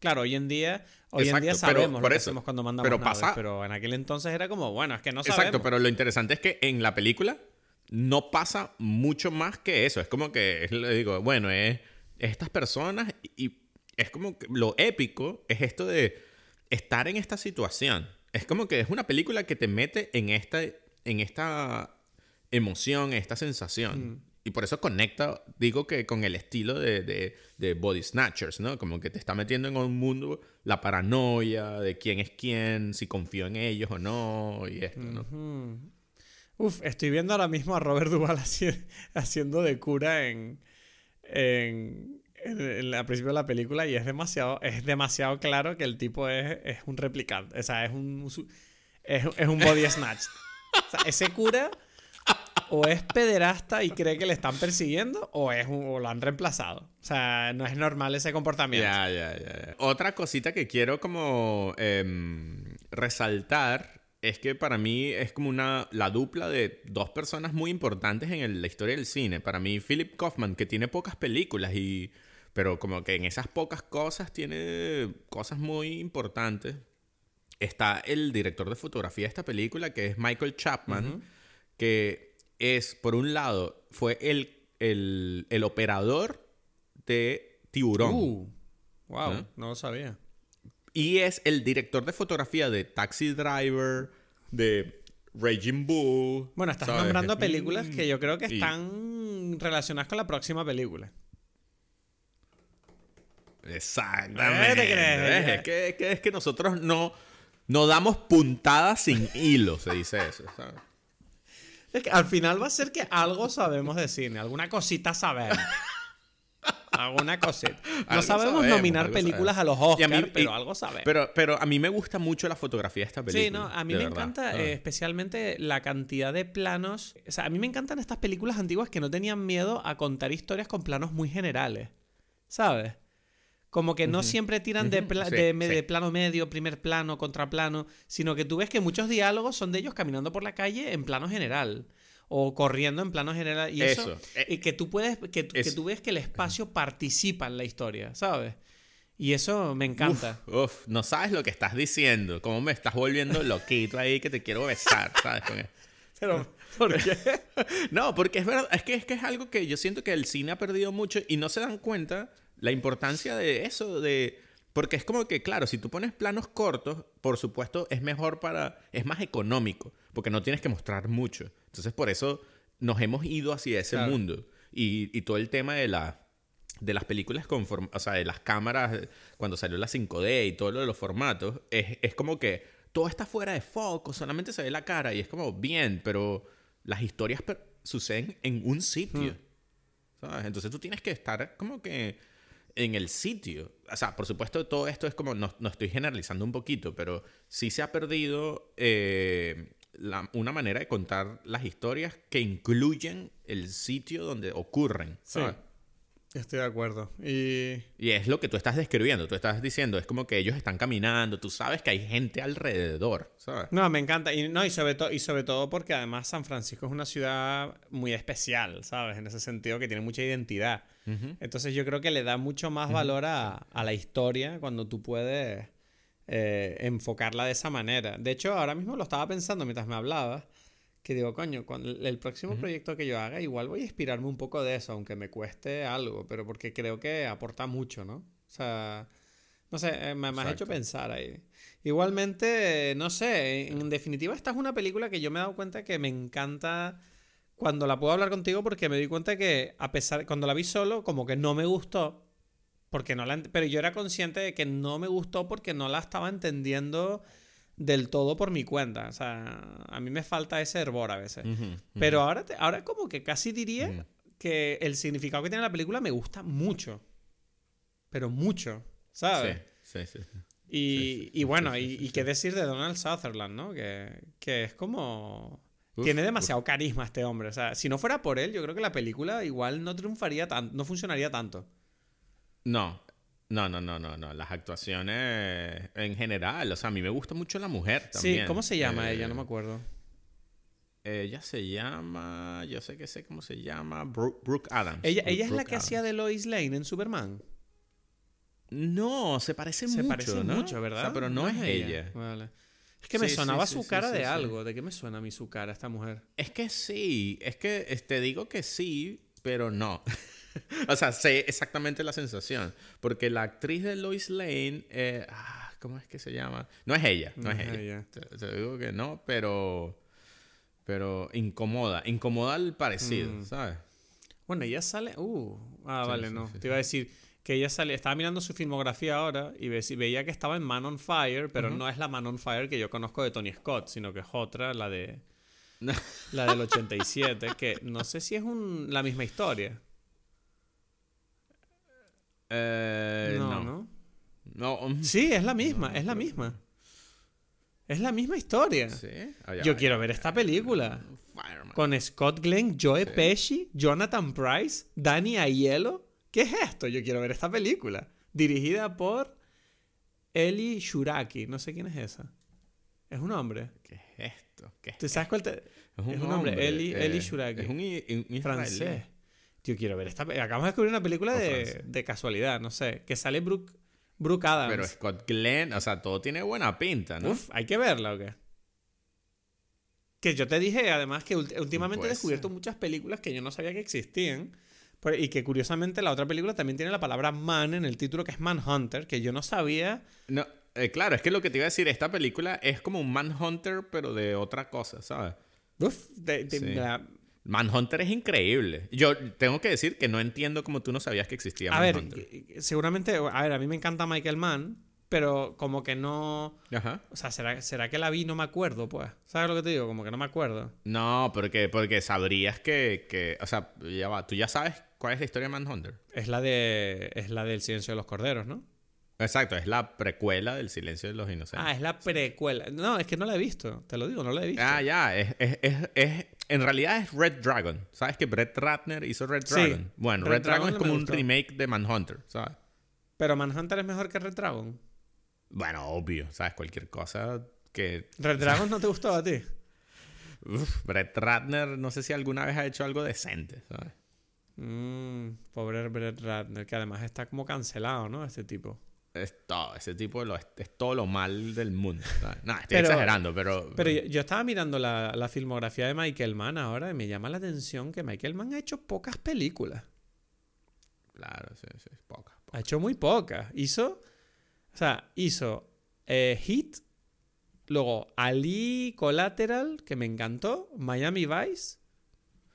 Claro, hoy en día, hoy en día sabemos lo que eso, hacemos cuando mandamos pero naves, pasa- pero en aquel entonces era como, bueno, es que no sabemos. Exacto, pero lo interesante es que en la película no pasa mucho más que eso. Es como que, le digo, bueno, es, es estas personas y es como que lo épico es esto de estar en esta situación. Es como que es una película que te mete en esta, en esta emoción, esta sensación. Y por eso conecta, digo que con el estilo de, de, de Body Snatchers, ¿no? Como que te está metiendo en un mundo la paranoia de quién es quién, si confío en ellos o no, y esto, ¿no? Uf, estoy viendo ahora mismo a Robert Duvall [laughs] haci- haciendo de cura en, en, al principio de la película y es demasiado, es demasiado claro que el tipo es, es un replicante. O sea, es un, es, un body snatch. Ese cura o es pederasta y cree que le están persiguiendo o, es un- o lo han reemplazado. O sea, no es normal ese comportamiento. Ya, ya, ya. Otra cosita que quiero como em, resaltar es que para mí es como una la dupla de dos personas muy importantes en el- la historia del cine. Para mí Philip Kaufman que tiene pocas películas y pero como que en esas pocas cosas tiene cosas muy importantes. Está el director de fotografía de esta película que es Michael Chapman que es por un lado fue el el, el operador de Tiburón. Uh, wow, ¿Eh? no lo sabía. Y es el director de fotografía de Taxi Driver, de Raging Bull. Bueno, estás ¿sabes? nombrando Mm. películas que yo creo que Y- están relacionadas con la próxima película. Exactamente. ¿Eh, te crees? Que, es que- es que nosotros no, no damos puntadas sin hilo, se dice eso. ¿sabes? Es que al final va a ser que algo sabemos de cine, alguna cosita sabemos. alguna cosita. No sabemos, sabemos, nominar películas sabemos. a los Oscars, mí- y- pero algo sabemos. Pero, pero a mí me gusta mucho la fotografía de esta película. Sí, no, a mí me verdad, encanta ¿sabes? eh, especialmente la cantidad de planos. O sea, a mí me encantan estas películas antiguas que no tenían miedo a contar historias con planos muy generales. ¿Sabes? Como que no Ujú, siempre tiran de, pla- sí, de, sí. de plano medio, primer plano, contraplano, sino que tú ves que muchos diálogos son de ellos caminando por la calle en plano general o corriendo en plano general y eso, Eso, eh, y que tú puedes que, que tú ves que el espacio participa en la historia, ¿sabes? Y eso me encanta. Uf, no sabes lo que estás diciendo. Cómo me estás volviendo loquito ahí que te quiero besar, ¿sabes? Con. [laughs] Pero ¿por qué? [laughs] No, porque es verdad, es que, es que es algo que yo siento que el cine ha perdido mucho y no se dan cuenta la importancia de eso, de... Porque es como que, claro, si tú pones planos cortos, por supuesto, es mejor para... es más económico, porque no tienes que mostrar mucho. Entonces, por eso nos hemos ido hacia ese Claro. mundo. Y, y todo el tema de la de las películas con form- o sea, de las cámaras eh, cuando salió la 5D y todo lo de los formatos, es, es como que todo está fuera de foco, solamente se ve la cara y es como bien, pero las historias suceden en un sitio. ¿sabes? Entonces tú tienes que estar como que en el sitio. O sea, por supuesto, todo esto es como, no, no estoy generalizando un poquito, pero sí se ha perdido eh, la- una manera de contar las historias que incluyen el sitio donde ocurren. Sí. ¿sabes? Estoy de acuerdo. Y Y es lo que tú estás describiendo, tú estás diciendo, es como que ellos están caminando, tú sabes que hay gente alrededor, ¿sabes? No, me encanta. Y, no, y, sobre y sobre todo porque además San Francisco es una ciudad muy especial, ¿sabes? En ese sentido que tiene mucha identidad. Entonces yo creo que le da mucho más valor a, a la historia cuando tú puedes eh, enfocarla de esa manera. De hecho, ahora mismo lo estaba pensando mientras me hablabas, que digo, coño, cuando el próximo proyecto que yo haga, igual voy a inspirarme un poco de eso, aunque me cueste algo, pero porque creo que aporta mucho, ¿no? O sea, no sé, eh, me, me has hecho pensar ahí. Igualmente, no sé, en definitiva esta es una película que yo me he dado cuenta que me encanta cuando la puedo hablar contigo porque me di cuenta que a pesar, cuando la vi solo, como que no me gustó, porque no la, pero yo era consciente de que no me gustó porque no la estaba entendiendo del todo por mi cuenta. O sea, a mí me falta ese hervor a veces. Pero ahora, te- ahora como que casi diría que el significado que tiene la película me gusta mucho. Pero mucho, ¿sabes? Sí, sí, sí. Y, Sí, sí, y bueno, sí, y, qué decir de Donald Sutherland, ¿no? Que, que es como... Uf, tiene demasiado carisma este hombre. O sea, si no fuera por él, yo creo que la película igual no triunfaría tanto, no funcionaría tanto. No, no, no, no, no, no. Las actuaciones en general, o sea, a mí me gusta mucho la mujer también. Sí, ¿cómo se llama Eh, ella? No me acuerdo. Ella se llama, yo sé que sé cómo se llama, Brooke, Brooke Adams. Ella, Brooke- ella es la que hacía de Lois Lane en Superman. No, se parece Se mucho, parece ¿no? mucho, O ¿verdad? sea, pero no, es ella. Vale. Es que me Sí, sonaba sí, su sí, cara de algo. ¿De qué me suena a mí su cara, esta mujer? Es que sí, es que eh, te digo que sí, pero no. [laughs] [laughs] o sea, sé exactamente la sensación. Porque la actriz de Lois Lane, eh, ah, ¿cómo es que se llama? No es ella, no, es ella. Te, te digo que no, pero, pero incomoda, incomoda el parecido, Mm. ¿sabes? Bueno, ella sale. Uh, ah, Sí, vale, sí, no. sí, Te iba a decir que ella sale. Estaba mirando su filmografía ahora y ve- veía que estaba en Man on Fire, pero no es la Man on Fire que yo conozco de Tony Scott, sino que es otra, la de. [laughs] la del 87, que no sé si es un, la misma historia. Eh, no, no, no. no. [laughs] Sí, es la misma, No, es la misma. Es la misma historia. ¿Sí? Ya Yo quiero ya ver esta película. Fireman. Con Scott Glenn, Joe Pesci, Jonathan Price, Danny Aiello. ¿Qué es esto? Yo quiero ver esta película. Dirigida por Eli Shuraki. No sé quién es esa. Es un hombre. ¿Qué es esto? ¿Qué es ¿Tú sabes cuál te... Es Es un hombre, Eli- Eli Shuraki. Es un, un israelí. francés? Yo quiero ver esta... Acabamos de descubrir una película de, de casualidad, no sé. Que sale Brooke, Brooke Adams. Pero Scott Glenn, o sea, todo tiene buena pinta, ¿no? Uf, hay que verla o qué. Que yo te dije, además, que últimamente he descubierto muchas películas que yo no sabía que existían. Y que curiosamente la otra película también tiene la palabra man en el título, que es Manhunter, que yo no sabía. No, eh, claro, es que lo que te iba a decir, esta película es como un Manhunter, pero de otra cosa, ¿sabes? Uf, de- de- Sí. la- Manhunter es increíble. Yo tengo que decir que no entiendo cómo tú no sabías que existía a Manhunter. que- seguramente, a ver, a mí me encanta Michael Mann, pero como que no. Ajá. O sea, ¿será, ¿será que la vi no me acuerdo, pues? ¿Sabes lo que te digo? Como que no me acuerdo. No, porque, porque sabrías que, que, o sea, ya va, tú ya sabes ¿Cuál es la historia de Manhunter? Es la de. Es la del silencio de los corderos, ¿no? Exacto, es la precuela del Silencio de los Inocentes. Ah, es la precuela. No, es que no la he visto. Te lo digo, no la he visto. Ah, ya. Es, es, es, es- en realidad es Red Dragon. ¿Sabes que Brett Ratner hizo Red Sí, Dragon? bueno, Red Red, Dragon, Dragon es como un remake de Manhunter, ¿sabes? Pero Manhunter es mejor que Red Dragon. Bueno, obvio, ¿sabes? Cualquier cosa que... Red Dragon no te gustó a ti. [laughs] Uf, Brett Ratner, no sé si alguna vez ha hecho algo decente, ¿sabes? Mm, pobre Brett Ratner, que además está como cancelado, ¿no? Este tipo. Es todo, ese tipo lo, es, todo lo mal del mundo. No, estoy Pero- exagerando, pero... Pero yo, yo estaba mirando la, la filmografía de Michael Mann ahora y me llama la atención que Michael Mann ha hecho pocas películas. Claro, sí, sí, poca. poca. Ha hecho muy pocas. Hizo. O sea, hizo eh, Hit. Luego Ali Collateral, que me encantó. Miami Vice.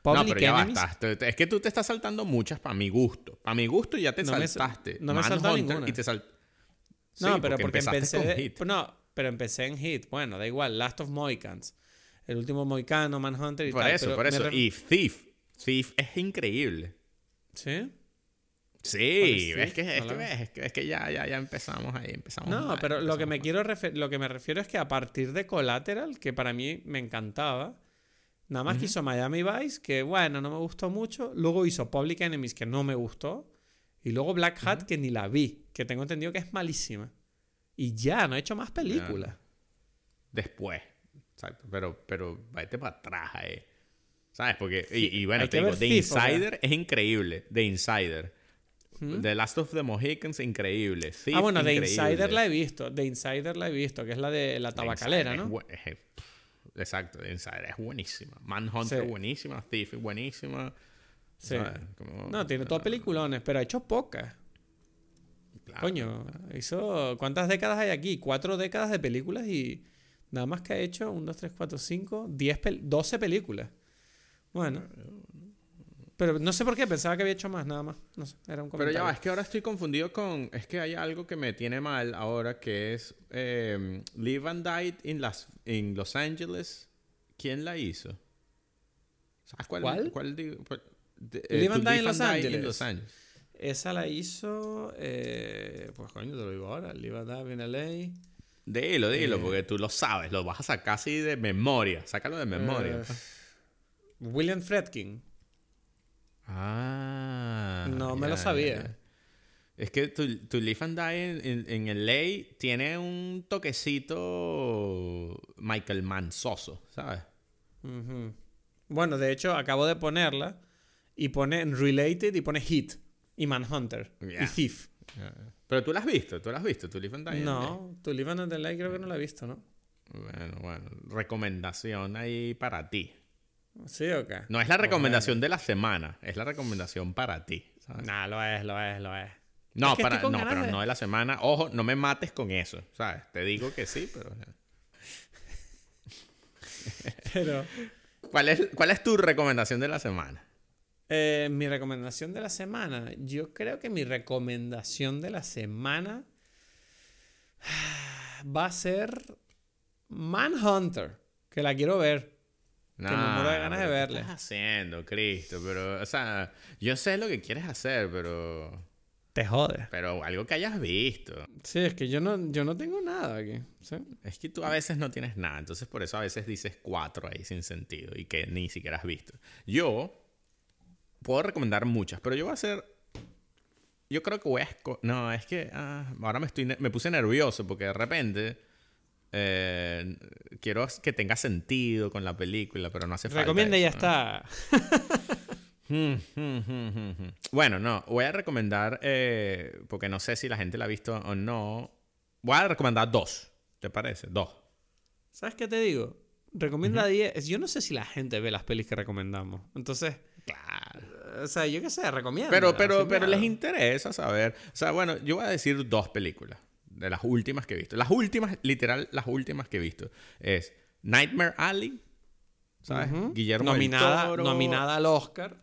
No, Public pero ya Es que tú te estás saltando muchas para mi gusto. Para mi gusto ya te No me saltaste. no me saltado ninguna. Y te sal- No, Sí, pero porque, empecé. con Hit. No, pero empecé en Hit. Bueno, da igual. Last of Mohicans. El último Mohicano, Manhunter y Por tal. eso, pero por eso. Y Thief. Thief es increíble. ¿Sí? Sí, ¿Cuál es que, es, que, la- ves, es que, es que ya, ya, ya empezamos ahí. Empezamos No, mal, pero lo que, me quiero lo que me refiero es que a partir de Collateral, que para mí me encantaba, nada más que hizo Miami Vice, que bueno, no me gustó mucho. Luego hizo Public Enemies, que no me gustó. Y luego Black Hat, que ni la vi, que tengo entendido que es malísima. Y ya, no he hecho más películas. Después. Exacto. Pero, pero vete para atrás ahí. ¿Sabes? Porque, y, y bueno, te digo, The. Insider es increíble. The Insider. The Last of the Mohicans, increíble. Thief, ah, bueno, The. Insider la he visto. The Insider la he visto, que es la de la tabacalera, ¿no? es bu- es- pff, exacto, The Insider es buenísima. Manhunter Sí. buenísima. Thief buenísima. Sí. ¿sabes? Como- No, tiene todas peliculones, pero ha hecho pocas. claro. Coño, hizo. ¿Cuántas décadas hay aquí? Cuatro décadas de películas y nada más que ha hecho 1, 2, 3, 4, 5, 10 pel- 12 películas. Bueno. Pero no sé por qué, pensaba que había hecho más, nada más. No sé, era un Pero comentario. ya va, es que ahora estoy confundido con. Es que hay algo que me tiene mal ahora que es. eh, Live and Die in, las, in Los Angeles. ¿Quién la hizo? ¿Sabes cuál? ¿Cuál? ¿Cuál digo? De- eh, Live and Die in Los. Los Angeles. Esa la hizo. eh, pues coño, te lo digo ahora. Live and Die in LA. Dilo, dilo, Eh. porque tú lo sabes, lo vas a sacar así de memoria. Sácalo de memoria. Eh. William Fredkin. Ah. No me ya, lo sabía. ya. Es que tu, tu Live and Die en, en, en LA tiene un toquecito Michael Mansoso, ¿sabes? Ujú. Bueno, de hecho, acabo de ponerla y pone en Related y pone Hit y Manhunter y Thief. Pero tú la has visto, tú la has visto, tu Live and Die No, tu Live and Light creo que no la he visto, ¿no? Bueno, bueno, recomendación ahí para ti. ¿Sí o qué? No es la recomendación de la semana, es la recomendación para ti, ¿sabes? Nah, lo es, lo es, lo es. No, Es que para, no, pero de- no de la semana. Ojo, no me mates con eso, ¿sabes? Te digo que sí, pero... [laughs] Pero ¿Cuál es, ¿Cuál es tu recomendación de la semana? Eh, mi recomendación de la semana. Yo creo que mi recomendación de la semana [sighs] va a ser Manhunter, que la quiero ver. me muero de ganas de pero ¿qué estás haciendo, Cristo? Pero, o sea, yo sé lo que quieres hacer, pero... Te jode. Pero algo que hayas visto. Sí, es que yo no, yo no tengo nada aquí. ¿sí? Es que tú a veces no tienes nada, entonces por eso a veces dices cuatro ahí sin sentido y que ni siquiera has visto. Yo puedo recomendar muchas, pero yo voy a hacer... Yo creo que voy a... No, es que ah, ahora me, estoy me puse nervioso porque de repente eh, quiero que tenga sentido con la película, pero no hace falta. Recomienda y ya está. Hmm, hmm, hmm. Bueno, no, voy a recomendar, eh, porque no sé si la gente la ha visto o no. Voy a recomendar dos, ¿te parece? Dos. ¿Sabes qué te digo? Recomienda 10. Yo no sé si la gente ve las pelis que recomendamos. Entonces, Claro. o sea, yo qué sé, recomienda. Pero, pero, pero les interesa saber. O sea, bueno, yo voy a decir dos películas de las últimas que he visto. Las últimas, literal, las últimas que he visto. Es Nightmare Alley, ¿sabes? Guillermo del nominada, Toro. nominada al Oscar.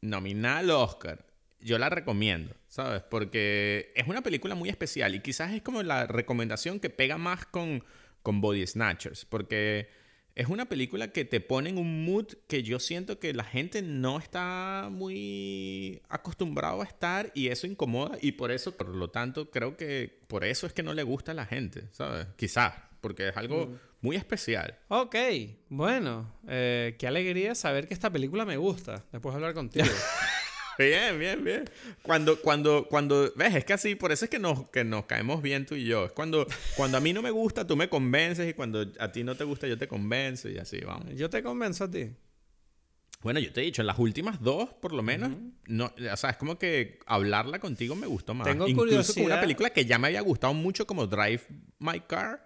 nominada al Oscar. Yo la recomiendo, ¿sabes? Porque es una película muy especial y quizás es como la recomendación que pega más con, con Body Snatchers. Porque es una película que te pone en un mood que yo siento que la gente no está muy acostumbrado a estar y eso incomoda y por eso, por lo tanto, creo que por eso es que no le gusta a la gente, ¿sabes? Quizás, porque es algo Mm. muy especial. Ok, bueno, eh, qué alegría saber que esta película me gusta, después de hablar contigo. [laughs] Bien, bien, bien. Cuando, cuando, cuando, ves, es que así, por eso es que nos, que nos caemos bien tú y yo. Es cuando, cuando a mí no me gusta, tú me convences y cuando a ti no te gusta, yo te convenzo y así, vamos. Yo te convenzo a ti. Bueno, yo te he dicho, en las últimas dos, por lo menos, no, o sea, es como que hablarla contigo me gustó más. Tengo Incluso con una curiosidad. película que ya me había gustado mucho como Drive My Car,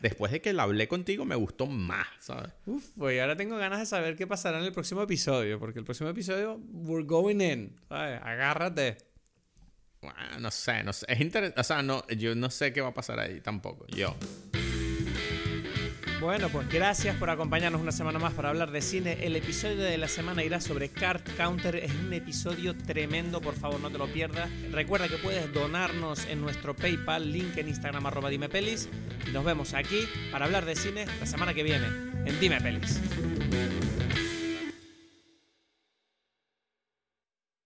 después de que la hablé contigo me gustó más, ¿sabes? Uf, pues ahora tengo ganas de saber qué pasará en el próximo episodio, porque el próximo episodio, we're going in, ¿sabes? Agárrate. Bueno, no sé, no sé. Es interesante, o sea, no, yo no sé qué va a pasar ahí tampoco, yo. Bueno, pues gracias por acompañarnos una semana más para hablar de cine. El episodio de la semana irá sobre Card Counter. Es un episodio tremendo, por favor no te lo pierdas. Recuerda que puedes donarnos en nuestro PayPal, link en Instagram arroba Dime Pelis. Y nos vemos aquí para hablar de cine la semana que viene en Dime Pelis.